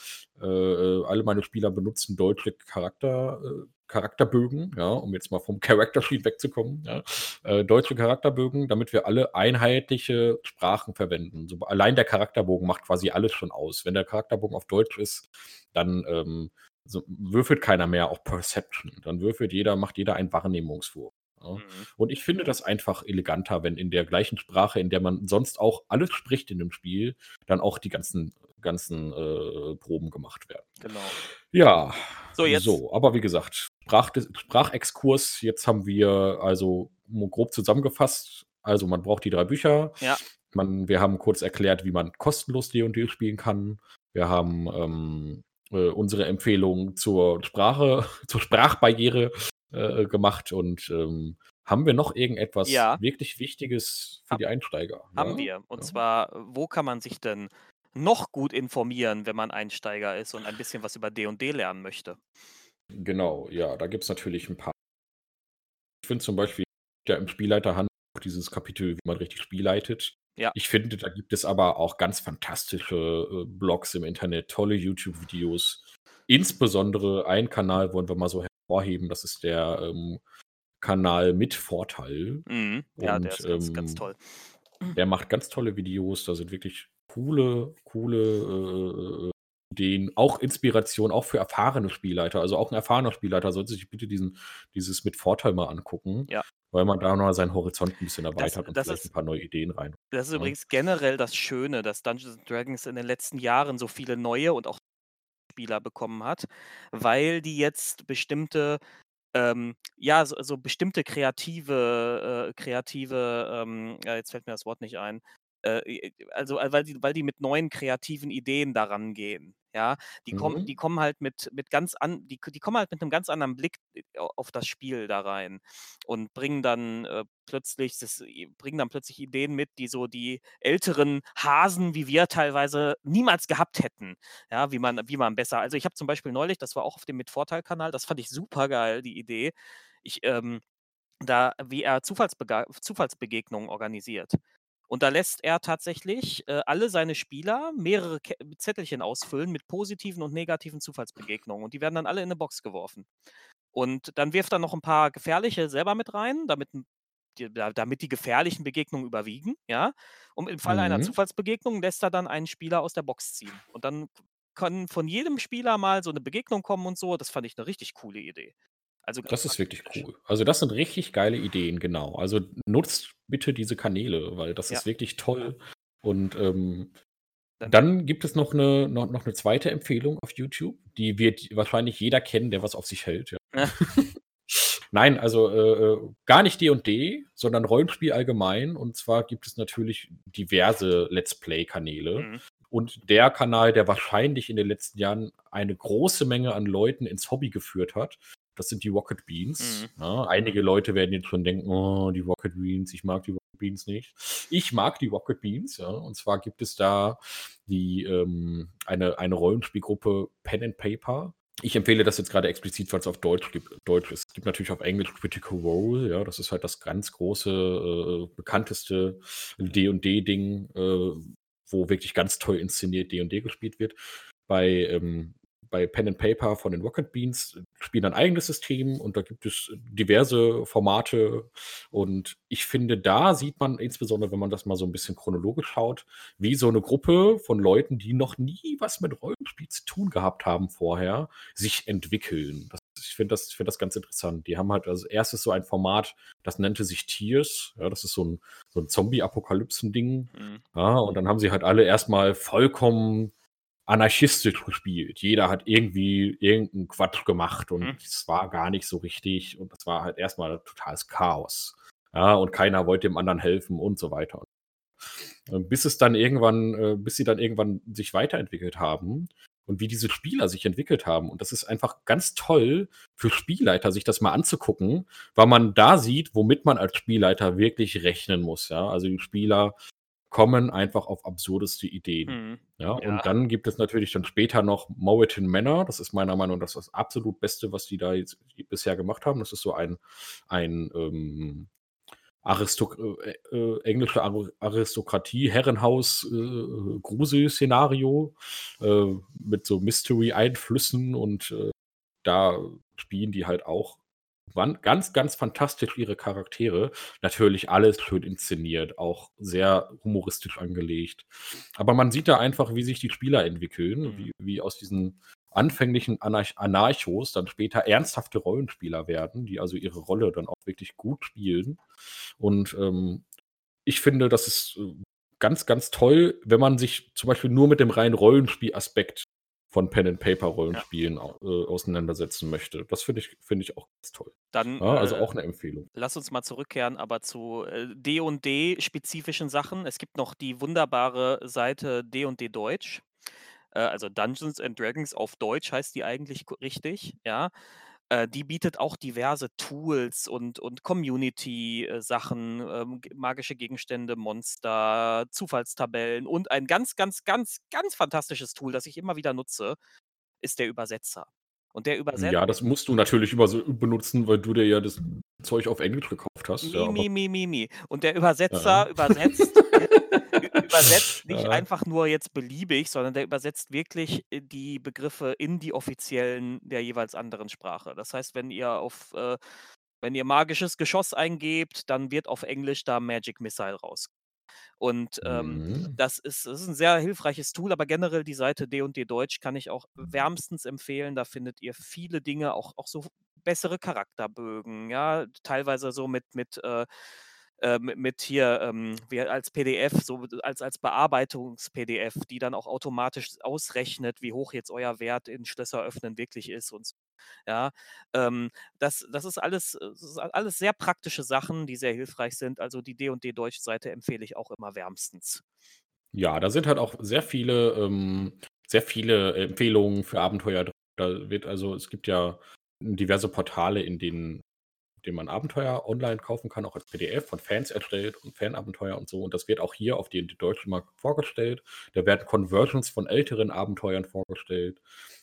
äh, alle meine Spieler benutzen deutsche Charakter äh, Charakterbögen, ja, um jetzt mal vom [LAUGHS] Character Sheet wegzukommen, ja. Äh, deutsche Charakterbögen, damit wir alle einheitliche Sprachen verwenden. So allein der Charakterbogen macht quasi alles schon aus. Wenn der Charakterbogen auf Deutsch ist, dann, ähm, so würfelt keiner mehr auf Perception. Dann würfelt jeder macht jeder einen Wahrnehmungswurf? Mhm. Und ich finde das einfach eleganter, wenn in der gleichen Sprache, in der man sonst auch alles spricht in dem Spiel, dann auch die ganzen ganzen, äh, Proben gemacht werden. Genau. Ja, So, jetzt so, aber wie gesagt, Sprachdis Sprachexkurs, jetzt haben wir also grob zusammengefasst. Also, man braucht die 3 Bücher. Ja. Man wir haben kurz erklärt, wie man kostenlos D & D spielen kann. Wir haben, ähm, äh, unsere Empfehlung zur Sprache [LAUGHS] zur Sprachbarriere, äh, gemacht und, ähm, haben wir noch irgendetwas Ja. wirklich Wichtiges für Ha die Einsteiger? haben Ja? wir. Und Ja. zwar, wo kann man sich denn noch gut informieren, wenn man Einsteiger ist und ein bisschen was über D & D lernen möchte? Genau, ja, da gibt's natürlich 'n paar Ich finde zum Beispiel, ja, im Spielleiterhandbuch dieses Kapitel, wie man richtig Spiel leitet. Ja. Ich finde, da gibt es aber auch ganz fantastische, äh, Blogs im Internet, tolle YouTube-Videos. Insbesondere einen Kanal wollen wir mal so hervorheben, das ist der, ähm, Kanal „Mit Vorteil“. Mhm. Ja, der Und, ist ganz, ganz ähm, toll. der macht ganz tolle Videos. Da sind wirklich coole coole, äh, äh, Ideen, auch Inspiration, auch für erfahrene Spielleiter. Also, auch 'n erfahrener Spielleiter sollte sich bitte diesen dieses „Mit Vorteil“ mal angucken, Ja. weil man da noch seinen Horizont 'n bisschen Das erweitert und das vielleicht ist paar neue Ideen rein das ist ne? übrigens generell das Schöne, dass Dungeons and Dragons in den letzten Jahren so viele neue und auch Spieler bekommen hat, weil die jetzt bestimmte, ähm ja, so so bestimmte kreative äh, kreative, ähm ja, jetzt fällt mir das Wort nicht ein. Äh, also, weil die weil die mit neuen kreativen Ideen da rangehen, ja? Die kommen die Mhm. kommen halt mit mit ganz an die die kommen halt mit 'nem ganz anderen Blick a auf das Spiel da rein und bringen dann, äh, plötzlich das i bringen dann plötzlich Ideen mit, die so die älteren Hasen wie wir teilweise niemals gehabt hätten, ja, wie man wie man besser also, ich habe zum Beispiel neulich das war auch auf dem „Mit Vorteil“-Kanal, das fand ich supergeil, die Idee. Ich, ähm da wie er Zufallsbega Zufallsbegegnungen organisiert. Und da lässt er tatsächlich äh, alle seine Spieler mehrere Ke Zettelchen ausfüllen mit positiven und negativen Zufallsbegegnungen. Und die werden dann alle in eine Box geworfen. Und dann wirft er noch ein paar gefährliche selber mit rein, damit die, damit die gefährlichen Begegnungen überwiegen, ja. Und im Falle einer Mhm. Zufallsbegegnung lässt er dann einen Spieler aus der Box ziehen. Und dann kann von jedem Spieler mal so eine Begegnung kommen und so. Das fand ich eine richtig coole Idee. Also Das ist wirklich cool. Also, das sind richtig geile Ideen, genau. Also, nutzt bitte diese Kanäle, weil das Ja. ist wirklich toll. Und, ähm, Dann dann gibt es noch 'ne noch noch 'ne zweite Empfehlung auf YouTube, die wird wahrscheinlich jeder kennen, der was auf sich hält, ja. Ja. [LAUGHS] Nein, also, äh, äh, gar nicht D&D, sondern Rollenspiel allgemein. Und zwar gibt es natürlich diverse Let's Play-Kanäle. Mhm. Und der Kanal, der wahrscheinlich in den letzten Jahren eine große Menge an Leuten ins Hobby geführt hat, das sind die Rocket Beans. Mhm. Ja, einige Leute werden jetzt schon denken: „Oh, die Rocket Beans, ich mag die Rocket Beans nicht.“ Ich mag die Rocket Beans, ja. Und zwar gibt es da die, ähm eine eine Rollenspielgruppe Pen and Paper. Ich empfehle das jetzt grade explizit, weil's auf Deutsch gibt Deutsch ist. Es gibt natürlich auf Englisch Critical Role, ja, das ist halt das ganz große, äh, bekannteste D&D-Ding, äh, wo wirklich ganz toll inszeniert D&D gespielt wird. Bei, ähm bei Pen and Paper von den Rocket Beans spielen ein eigenes System und da gibt es diverse Formate. Und ich finde, da sieht man insbesondere, wenn man das mal so 'n bisschen chronologisch schaut, wie so 'ne Gruppe von Leuten, die noch nie was mit Rollenspiel zu tun gehabt haben vorher, sich entwickeln. Das ich finde das ich finde das ganz interessant. Die haben halt als Erstes so ein Format, das nannte sich Tiers. Ja, das ist so 'n so 'n Zombie-Apokalypsen-Ding. Mhm. Ja, und dann haben sie halt alle erst mal vollkommen anarchistisch gespielt. Jeder hat irgendwie irgend 'n Quatsch gemacht und Mhm. es war gar nicht so richtig und das war halt erst mal totales Chaos. Ja, und keiner wollte dem anderen helfen und so weiter. Und bis es dann irgendwann äh, bis sie dann irgendwann sich weiterentwickelt haben und wie diese Spieler sich entwickelt haben. Und das ist einfach ganz toll für Spielleiter, sich das mal anzugucken, weil man da sieht, womit man als Spielleiter wirklich rechnen muss, ja. Also, die Spieler kommen einfach auf absurdeste Ideen. Mhm. Ja, Ja. und dann gibt es natürlich dann später noch Moreton Manor. Das ist meiner Meinung nach das absolut Beste, was die da jetzt bisher gemacht haben. Das ist so ein ein, ähm, Aristok äh, äh, englische Aro Aristokratie, Herrenhaus, äh, äh, Grusel-Szenario, äh, mit so Mystery-Einflüssen und, äh, da spielen die halt auch ganz, ganz fantastisch ihre Charaktere. Natürlich alles schön inszeniert, auch sehr humoristisch angelegt. Aber man sieht da einfach, wie sich die Spieler entwickeln, Mhm. wie wie aus diesen anfänglichen Anarch Anarchos dann später ernsthafte Rollenspieler werden, die also ihre Rolle dann auch wirklich gut spielen. Und, ähm, ich finde, das ist, äh, ganz, ganz toll, wenn man sich zum Beispiel nur mit dem reinen Rollenspielaspekt von Pen and Paper Ja. Rollenspielen au äh, auseinandersetzen möchte. Das finde ich finde ich auch ganz toll. Dann, Ja, also äh, auch 'ne Empfehlung. lass uns mal zurückkehren, aber zu, äh, D&D-spezifischen Sachen. Es gibt noch die wunderbare Seite D&D Deutsch. Äh, also Dungeons and Dragons auf Deutsch heißt die eigentlich richtig, ja. Äh, die bietet auch diverse Tools und und Community äh, ähm, magische Gegenstände, Monster, Zufallstabellen und ein ganz, ganz, ganz, ganz fantastisches Tool, das ich immer wieder nutze, ist der Übersetzer. Und der übersetzt Ja, das musst du natürlich über so benutzen, weil du dir ja das Zeug auf Englisch gekauft hast, ja, Mi, mi, mi, mi, mi. Und der Ja. Übersetzer übersetzt ü [LAUGHS] [LAUGHS] übersetzt [LAUGHS] nicht einfach nur jetzt beliebig, sondern der übersetzt wirklich, äh, die Begriffe in die offiziellen der jeweils anderen Sprache. Das heißt, wenn ihr auf äh, wenn ihr magisches Geschoss eingebt, dann wird auf Englisch da Magic Missile raus. Und, ähm, Mhm. das ist das ist 'n sehr hilfreiches Tool, aber generell die Seite D&D Deutsch kann ich auch wärmstens empfehlen. Da findet ihr viele Dinge, auch auch so bessere Charakterbögen, ja, teilweise so mit mit, äh, äh, mi mit hier, ähm, als PDF, so als als Bearbeitungs-PDF, die dann auch automatisch ausrechnet, wie hoch jetzt euer Wert in Schlösser öffnen wirklich ist und so, ja. Ähm, das das ist alles äh, das ist alles sehr praktische Sachen, die sehr hilfreich sind. Also, die D&D Deutsch-Seite empfehle ich auch immer wärmstens. Ja, da sind halt auch sehr viele ähm, sehr viele Empfehlungen für Abenteuer drin. Da wird also es gibt ja diverse Portale, in denen denen man Abenteuer online kaufen kann, auch als PDF von Fans erstellt und Fanabenteuer und so. Und das wird auch hier auf D&D Deutsch immer vorgestellt. Da werden Conversions von älteren Abenteuern vorgestellt.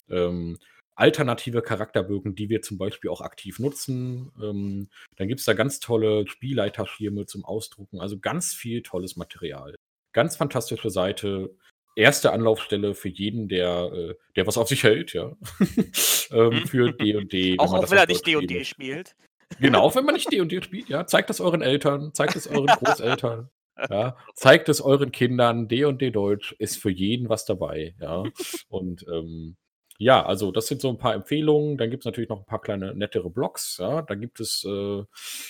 Ähm, alternative Charakterbögen, die wir zum Beispiel auch aktiv nutzen. Ähm, dann gibt es da ganz tolle Spielleiterschirme zum Ausdrucken, also ganz viel tolles Material. Ganz fantastische Seite. Erste Anlaufstelle für jeden, der, äh, der was auf sich hält, ja. [LAUGHS] ähm, für D&D. Auch, auch wenn er nicht D&D spielt. Genau, wenn man nicht D&D spielt, ja. Zeigt es euren Eltern, zeigt es euren Großeltern. Ja, zeigt es euren Kindern, D&D Deutsch ist für jeden was dabei, ja. Und ähm, ja, also das sind so ein paar Empfehlungen. Dann gibt es natürlich noch ein paar kleine nettere Blogs. Ja. Da gibt es, äh,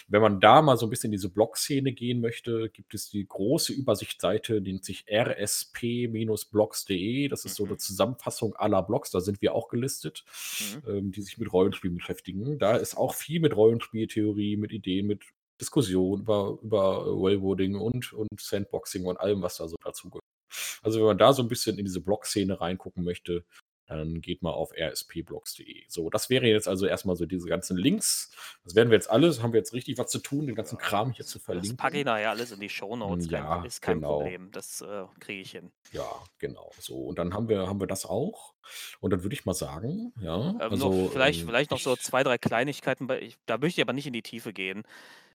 wenn man da mal so ein bisschen in diese Blog-Szene gehen möchte, gibt es die große Übersichtsseite, die nennt sich rsp-blogs.de. Das ist so eine mhm. Zusammenfassung aller Blogs, da sind wir auch gelistet, mhm. ähm, die sich mit Rollenspielen beschäftigen. Da ist auch viel mit Rollenspieltheorie, mit Ideen, mit Diskussion über, über Wellwooding und, und Sandboxing und allem, was da so dazu gehört. Also wenn man da so ein bisschen in diese Blog-Szene reingucken möchte, dann geht mal auf rspblogs.de. So, das wäre jetzt also erstmal so diese ganzen Links. Das werden wir jetzt alles, haben wir jetzt richtig was zu tun, den ganzen Kram hier zu verlinken. Das packe ich nachher alles in die Shownotes. Ja, ist kein genau. Problem. Das äh, kriege ich hin. Ja, genau. So, und dann haben wir, haben wir das auch. Und dann würde ich mal sagen, ja. Ähm, also, noch, vielleicht, ähm, vielleicht noch so zwei, drei Kleinigkeiten, ich, da möchte ich aber nicht in die Tiefe gehen.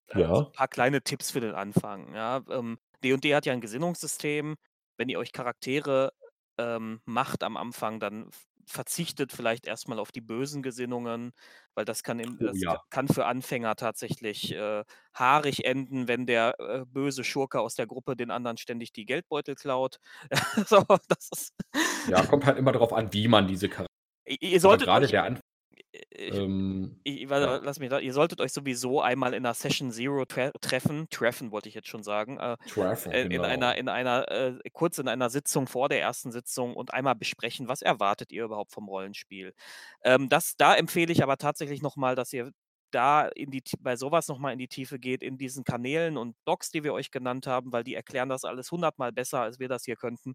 Äh, ja. So ein paar kleine Tipps für den Anfang. Ja, ähm, D&D hat ja ein Gesinnungssystem. Wenn ihr euch Charaktere ähm, macht am Anfang, dann verzichtet vielleicht erstmal auf die bösen Gesinnungen, weil das kann, im, Oh das ja. kann für Anfänger tatsächlich äh, haarig enden, wenn der äh, böse Schurke aus der Gruppe den anderen ständig die Geldbeutel klaut. [LAUGHS] so, Ja, kommt halt immer darauf an, wie man diese Charaktere. ihr solltet gerade euch. Ich, ähm, ich, warte, ja. lass mich da, ihr solltet euch sowieso einmal in einer Session Zero tre treffen, treffen wollte ich jetzt schon sagen, äh, treffen, äh, in genau. einer, in einer, äh, kurz in einer Sitzung vor der ersten Sitzung und einmal besprechen, was erwartet ihr überhaupt vom Rollenspiel. Ähm, das, da empfehle ich aber tatsächlich nochmal, dass ihr da in die, bei sowas nochmal in die Tiefe geht, in diesen Kanälen und Blogs, die wir euch genannt haben, weil die erklären das alles hundertmal besser, als wir das hier könnten.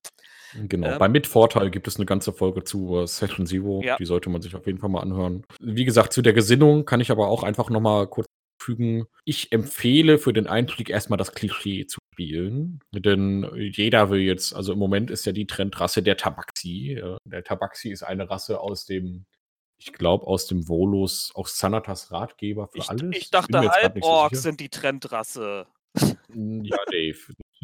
Genau, ähm, bei Mitvorteil gibt es eine ganze Folge zu uh, Session Zero, ja. die sollte man sich auf jeden Fall mal anhören. Wie gesagt, zu der Gesinnung kann ich aber auch einfach nochmal kurz fügen. Ich empfehle für den Einstieg erstmal das Klischee zu spielen, denn jeder will jetzt, also im Moment ist ja die Trendrasse der Tabaxi. Der Tabaxi ist eine Rasse aus dem ich glaube, aus dem Volus, aus Sanatas Ratgeber für ich, alles. Ich dachte, Halborks so sind die Trendrasse. Hm, ja, Dave.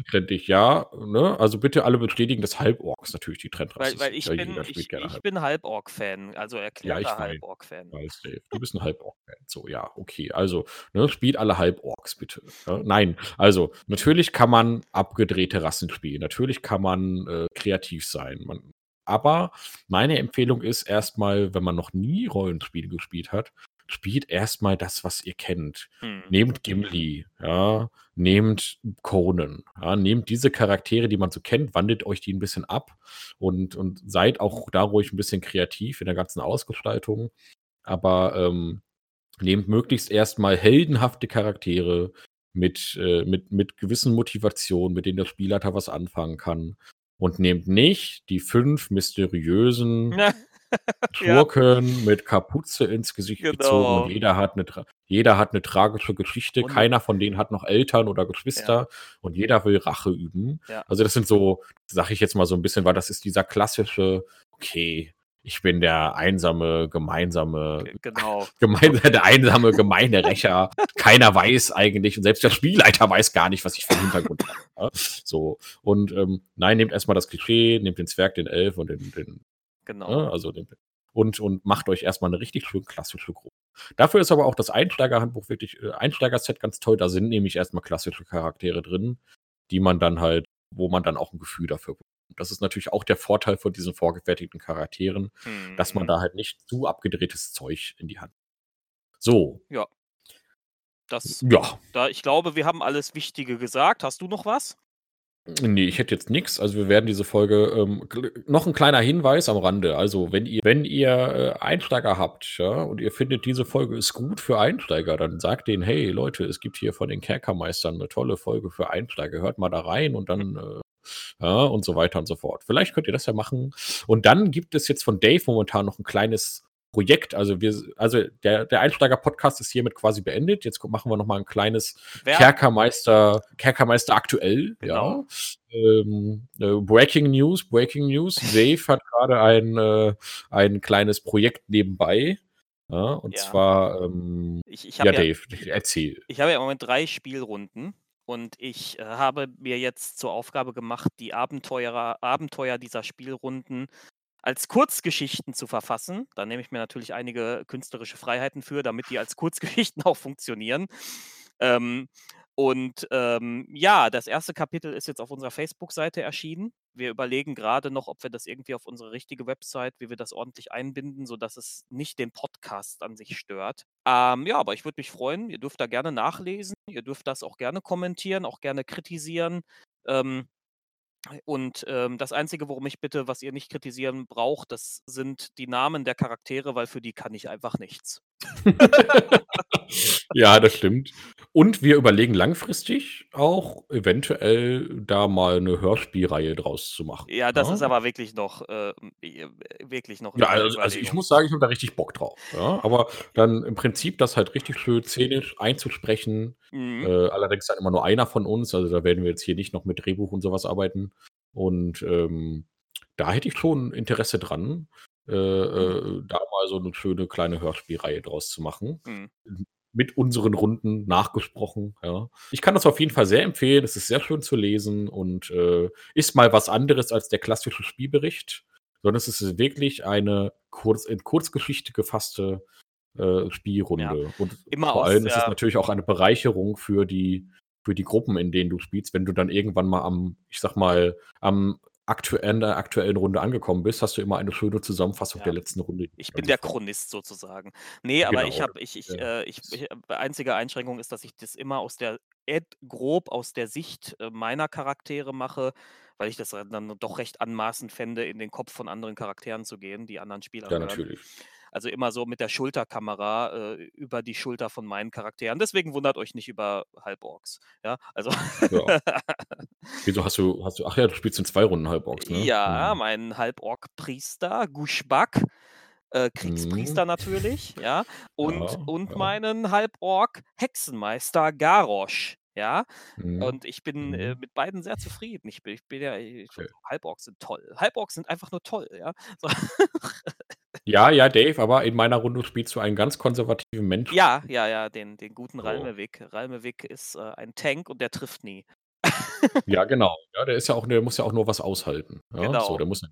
Trendig, ja. Ne? Also bitte alle bestätigen, dass Halborks natürlich die Trendrasse weil, weil ich, bin, ich, ich bin Halborg-Fan, also erklärter ja, Halborg-Fan. Du bist ein Halborg-Fan. So, ja, okay. Also, ne, spielt alle Halborks bitte. Ne? Nein, also natürlich kann man abgedrehte Rassen spielen. Natürlich kann man äh, kreativ sein. Man aber meine Empfehlung ist erstmal, wenn man noch nie Rollenspiele gespielt hat, spielt erstmal das, was ihr kennt. Mhm. Nehmt Gimli, ja, nehmt Conan, ja, nehmt diese Charaktere, die man so kennt, wandelt euch die ein bisschen ab und, und seid auch da ruhig ein bisschen kreativ in der ganzen Ausgestaltung. Aber ähm, nehmt möglichst erstmal heldenhafte Charaktere mit, äh, mit, mit gewissen Motivationen, mit denen der Spielleiter was anfangen kann und nehmt nicht die fünf mysteriösen Schurken [LAUGHS] ja. mit Kapuze ins Gesicht genau. gezogen und jeder hat eine, jeder hat eine tragische Geschichte. Und Keiner von denen hat noch Eltern oder Geschwister ja. und jeder will Rache üben. Ja. Also das sind so, sag ich jetzt mal so ein bisschen, weil das ist dieser klassische, okay, ich bin der einsame, gemeinsame, genau. [LAUGHS] gemein, der einsame, gemeine Rächer. Keiner weiß eigentlich, und selbst der Spielleiter weiß gar nicht, was ich für einen Hintergrund habe. So. Und ähm, nein, nehmt erstmal das Klischee, nehmt den Zwerg, den Elf und den, den genau. Ne, also den, und, und macht euch erstmal eine richtig schön klassische Gruppe. Dafür ist aber auch das Einsteigerhandbuch wirklich, äh, Einsteigerset ganz toll. Da sind nämlich erstmal klassische Charaktere drin, die man dann halt, wo man dann auch ein Gefühl dafür bekommt. Das ist natürlich auch der Vorteil von diesen vorgefertigten Charakteren, mhm. dass man mhm. da halt nicht zu abgedrehtes Zeug in die Hand. So. Ja. Das, ja. Da, ich glaube, wir haben alles Wichtige gesagt. Hast du noch was? Nee, ich hätte jetzt nichts. Also wir werden diese Folge ähm, noch ein kleiner Hinweis am Rande. Also wenn ihr, wenn ihr äh, Einsteiger habt, ja, und ihr findet, diese Folge ist gut für Einsteiger, dann sagt denen, hey Leute, es gibt hier von den Kerkermeistern eine tolle Folge für Einsteiger. Hört mal da rein und dann äh, ja, und so weiter und so fort. Vielleicht könnt ihr das ja machen. Und dann gibt es jetzt von Dave momentan noch ein kleines Projekt. Also wir, also der, der Einsteiger-Podcast ist hiermit quasi beendet. Jetzt machen wir noch mal ein kleines Wer- Kerkermeister, Kerkermeister aktuell. Genau. Ja. Ähm, äh, Breaking News, Breaking News. Dave hat gerade ein, äh, ein kleines Projekt nebenbei. Ja, und Ja. zwar, ähm, Ich, ich ja, ja, Dave, erzähl. ich habe ja im Moment drei Spielrunden und ich äh, habe mir jetzt zur Aufgabe gemacht, die Abenteuer, Abenteuer dieser Spielrunden als Kurzgeschichten zu verfassen. Da nehme ich mir natürlich einige künstlerische Freiheiten für, damit die als Kurzgeschichten [LAUGHS] auch funktionieren. Ähm, und ähm, ja, das erste Kapitel ist jetzt auf unserer Facebook-Seite erschienen. Wir überlegen gerade noch, ob wir das irgendwie auf unsere richtige Website, wie wir das ordentlich einbinden, sodass es nicht den Podcast an sich stört. Ähm, ja, aber ich würde mich freuen. Ihr dürft da gerne nachlesen. Ihr dürft das auch gerne kommentieren, auch gerne kritisieren. Ähm, und ähm, das Einzige, worum ich bitte, was ihr nicht kritisieren braucht, das sind die Namen der Charaktere, weil für die kann ich einfach nichts. [LAUGHS] ja, das stimmt. Und wir überlegen langfristig auch eventuell da mal eine Hörspielreihe draus zu machen. Ja, das ja? ist aber wirklich noch, äh, wirklich noch. Ja, also, also ich muss sagen, ich habe da richtig Bock drauf. Ja? Aber dann im Prinzip das halt richtig schön szenisch einzusprechen. Mhm. Äh, allerdings dann immer nur einer von uns. Also da werden wir jetzt hier nicht noch mit Drehbuch und sowas arbeiten. Und ähm, da hätte ich schon Interesse dran, äh, äh, da mal so eine schöne kleine Hörspielreihe draus zu machen. Mhm. Mit unseren Runden nachgesprochen. Ja. Ich kann das auf jeden Fall sehr empfehlen. Es ist sehr schön zu lesen und äh, ist mal was anderes als der klassische Spielbericht, sondern es ist wirklich eine kurz, in Kurzgeschichte gefasste äh, Spielrunde. Und Immer vor aus allem ist es natürlich auch eine Bereicherung für die, für die Gruppen, in denen du spielst. Wenn du dann irgendwann mal am, ich sag mal, am aktuellen, der aktuellen Runde angekommen bist, hast du immer eine schöne Zusammenfassung Ja. der letzten Runde. Ich bin der Chronist sozusagen. Nee, aber ich Genau, habe, ich, ich, äh, ich, ich, einzige Einschränkung ist, dass ich das immer aus der, grob aus der Sicht äh, meiner Charaktere mache, weil ich das dann doch recht anmaßend fände, in den Kopf von anderen Charakteren zu gehen, die anderen Spieler Ja, hören. natürlich. Also immer so mit der Schulterkamera äh, über die Schulter von meinen Charakteren. Deswegen wundert euch nicht über Halborgs. Ja, also. Ja. [LAUGHS] Wieso hast du, hast du, ach ja, du spielst in zwei Runden Halborgs, ne? Ja, Hm. mein Halborg-Priester, Gushbak, äh, Kriegspriester natürlich, ja, und, Mhm. Ja, und ja. meinen Halborg-Hexenmeister Garosch, ja, Mhm. und ich bin äh, Mhm. mit beiden sehr zufrieden. Ich bin, ich bin ja, ich, Okay. Halborgs sind toll. Halborgs sind einfach nur toll, ja. So. Ja, ja, Dave, aber in meiner Runde spielst du einen ganz konservativen Menschen. Ja, ja, ja, den, den guten So. Ralmewig. Ralmewig ist äh, ein Tank und der trifft nie. Ja, genau. Ja, der ist ja auch, der muss ja auch nur was aushalten. Ja, Genau. So, der muss.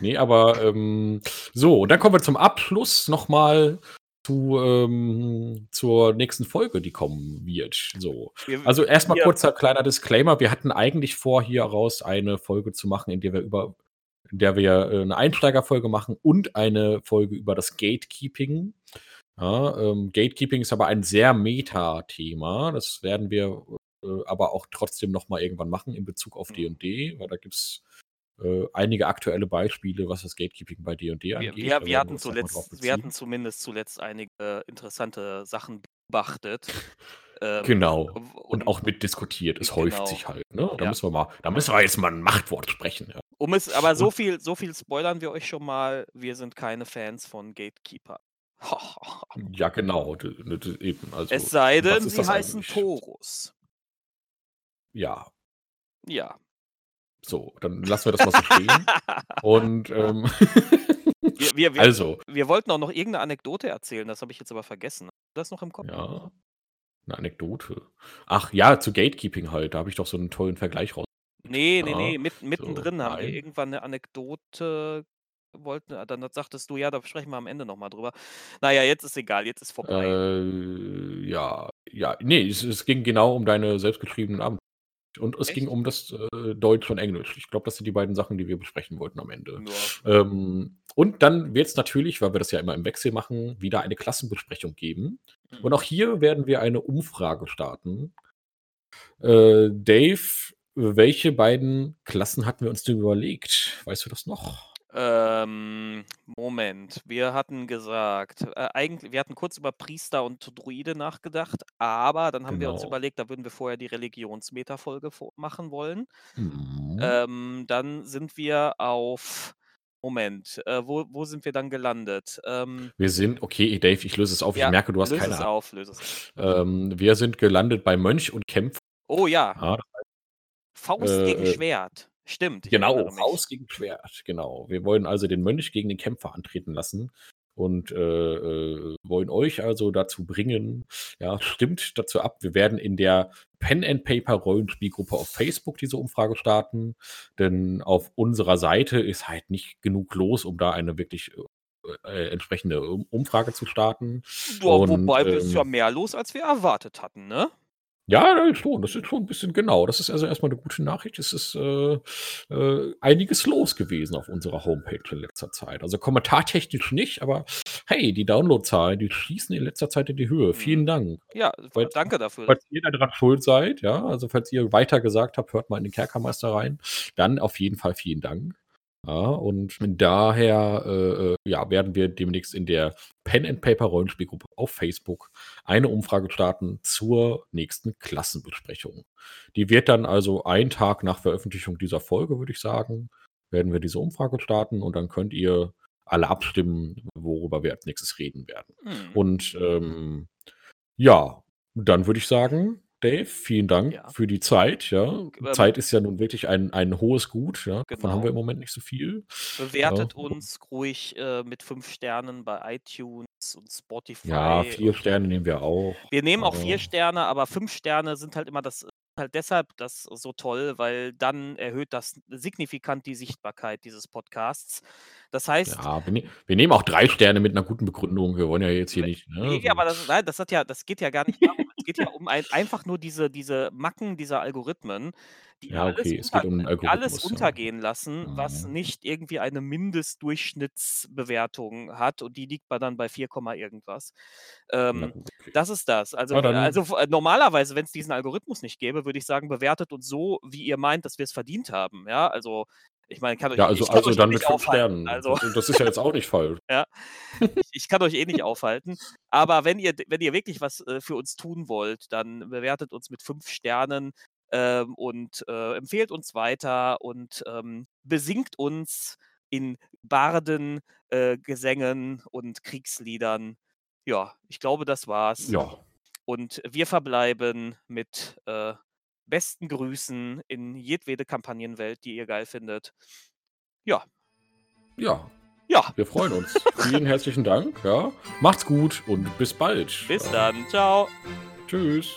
Nee, aber ähm, so, und dann kommen wir zum Abschluss nochmal zu, ähm, zur nächsten Folge, die kommen wird. So. Wir- Also erstmal wir- kurzer kleiner Disclaimer. Wir hatten eigentlich vor, hier raus eine Folge zu machen, in der wir über in der wir äh, eine Einsteigerfolge machen und eine Folge über das Gatekeeping. Ja, ähm, Gatekeeping ist aber ein sehr Meta-Thema. Das werden wir aber auch trotzdem noch mal irgendwann machen in Bezug auf Mhm. D&D, weil da gibt es äh, einige aktuelle Beispiele, was das Gatekeeping bei D&D Wir, angeht. wir, wir, hatten noch mal drauf zuletzt, wir hatten zumindest zuletzt einige interessante Sachen beobachtet. Ähm, Genau. w- Und auch mitdiskutiert. Es häuft Genau. sich halt. Ne? Da Ja. müssen wir mal, da müssen wir jetzt mal ein Machtwort sprechen. Ja. Um es, aber so Und- viel, so viel spoilern wir euch schon mal. Wir sind keine Fans von Gatekeeper. [LAUGHS] Ja, genau. d- d- d- Eben. Also, es sei denn, sie heißen eigentlich? Torus. Ja, Ja. so, dann lassen wir das mal so stehen. [LAUGHS] Und ähm, wir, wir, wir, also, wir wollten auch noch irgendeine Anekdote erzählen, das habe ich jetzt aber vergessen. Das noch im Kopf? ja, eine Anekdote. Ach ja, zu Gatekeeping halt. Da habe ich doch so einen tollen Vergleich raus. Nee, nee, nee. Mit, mittendrin haben wir irgendwann eine Anekdote. Wollten, äh, dann sagtest du, ja, da sprechen wir am Ende nochmal drüber. Naja, jetzt ist egal, jetzt ist vorbei. Äh, ja, ja, nee, es, es ging genau um deine selbstgeschriebenen Abenteuer. Und es ging Echt? um das äh, Deutsch und Englisch. Ich glaube, das sind die beiden Sachen, die wir besprechen wollten am Ende. Ja. Ähm, und dann wird es natürlich, weil wir das ja immer im Wechsel machen, wieder eine Klassenbesprechung geben. Und auch hier werden wir eine Umfrage starten. Äh, Dave, welche beiden Klassen hatten wir uns denn überlegt? Weißt du das noch? Ähm, Moment, wir hatten gesagt, äh, eigentlich, wir hatten kurz über Priester und Druide nachgedacht, aber dann haben wir uns Genau. überlegt, da würden wir vorher die Religionsmeta-Folge vor- machen wollen. Mhm. Ähm, dann sind wir auf Moment, äh, wo wo sind wir dann gelandet? Ähm Wir sind okay, Dave, ich löse es auf. Ich Ja, merke, du hast löse keine es Ahnung. auf, löse es auf. Ähm, wir sind gelandet bei Mönch und Kämpfer. Oh ja. Das Faust Äh, gegen äh Schwert. Stimmt, Genau. Faust gegen Schwert, genau. Wir wollen also den Mönch gegen den Kämpfer antreten lassen und, äh, äh, wollen euch also dazu bringen ja, stimmt dazu ab. Wir werden in der Pen and Paper Rollenspielgruppe auf Facebook diese Umfrage starten, denn auf unserer Seite ist halt nicht genug los, um da eine wirklich, äh, entsprechende Um Umfrage zu starten. Boah, Und, wobei ist ja ähm mehr los, als wir erwartet hatten, ne? Ja, ja, schon. Das ist schon 'n bisschen genau. Das ist also erst mal 'ne gute Nachricht. Es ist, äh, äh, einiges los gewesen auf unserer Homepage in letzter Zeit. Also, kommentartechnisch nicht, aber hey, die Downloadzahlen, die schießen in letzter Zeit in die Höhe. Vielen Mhm. Dank. Ja, Falls danke dafür. falls ihr da dran schuld seid, ja, also, falls ihr weiter gesagt habt: „Hört mal in den Kerkermeister rein“, dann auf jeden Fall vielen Dank. Ja, und daher, äh, äh, ja, werden wir demnächst in der Pen and Paper Rollenspielgruppe auf Facebook eine Umfrage starten zur nächsten Klassenbesprechung. Die wird dann also einen Tag nach Veröffentlichung dieser Folge, würde ich sagen, werden wir diese Umfrage starten und dann könnt ihr alle abstimmen, worüber wir als Nächstes reden werden. Mhm. Und, ähm, ja, dann würde ich sagen, Dave, vielen Dank Ja. für die Zeit, ja. Ähm Zeit ist ja nun wirklich ein ein hohes Gut, ja. Davon haben wir im Genau. Moment nicht so viel. Bewertet Ja. uns ruhig, äh, mit 5 Sternen bei iTunes und Spotify Ja, 4 und Sterne nehmen wir auch. Wir nehmen auch 4 Ja. Sterne, aber 5 Sterne sind halt immer das halt deshalb das so toll, weil dann erhöht das signifikant die Sichtbarkeit dieses Podcasts. Das heißt Ja, wir ne wir nehmen auch 3 Sterne mit 'ner guten Begründung. Wir wollen ja jetzt hier Ne, nicht, ne, ne, so aber das nein, das hat ja das geht ja gar nicht darum. Es geht ja um ein einfach nur diese diese Macken dieser Algorithmen, die Ja, alles okay, es geht unter um alles ja. untergehen lassen, was Mhm. nicht irgendwie eine Mindestdurchschnittsbewertung hat und die liegt bei dann bei 4, irgendwas. Ähm, okay. das ist das. Also dann also, f normalerweise, wenn's diesen Algorithmus nicht gäbe, würde ich sagen, bewertet uns so, wie ihr meint, dass wir's verdient haben, ja? Also, ich meine, ich kann euch Ja, eh also ich kann also euch eh dann mit nicht 5 aufhalten. Sternen. Also Das ist ja jetzt auch nicht falsch. [LAUGHS] Ja. Ich ich kann euch eh nicht aufhalten. Aber wenn ihr wenn ihr wirklich was, äh, für uns tun wollt, dann bewertet uns mit 5 Sternen, ähm, und, äh, empfehlt uns weiter und, ähm, besingt uns in Barden äh, Gesängen und Kriegsliedern. Ja, ich glaube, das war's. Ja. Und wir verbleiben mit, äh, besten Grüßen in jedwede Kampagnenwelt, die ihr geil findet. Ja. Ja. Ja. Wir freuen uns. [LAUGHS] Vielen herzlichen Dank, ja. Macht's gut und bis bald. Bis dann. Tschau. Tschüss.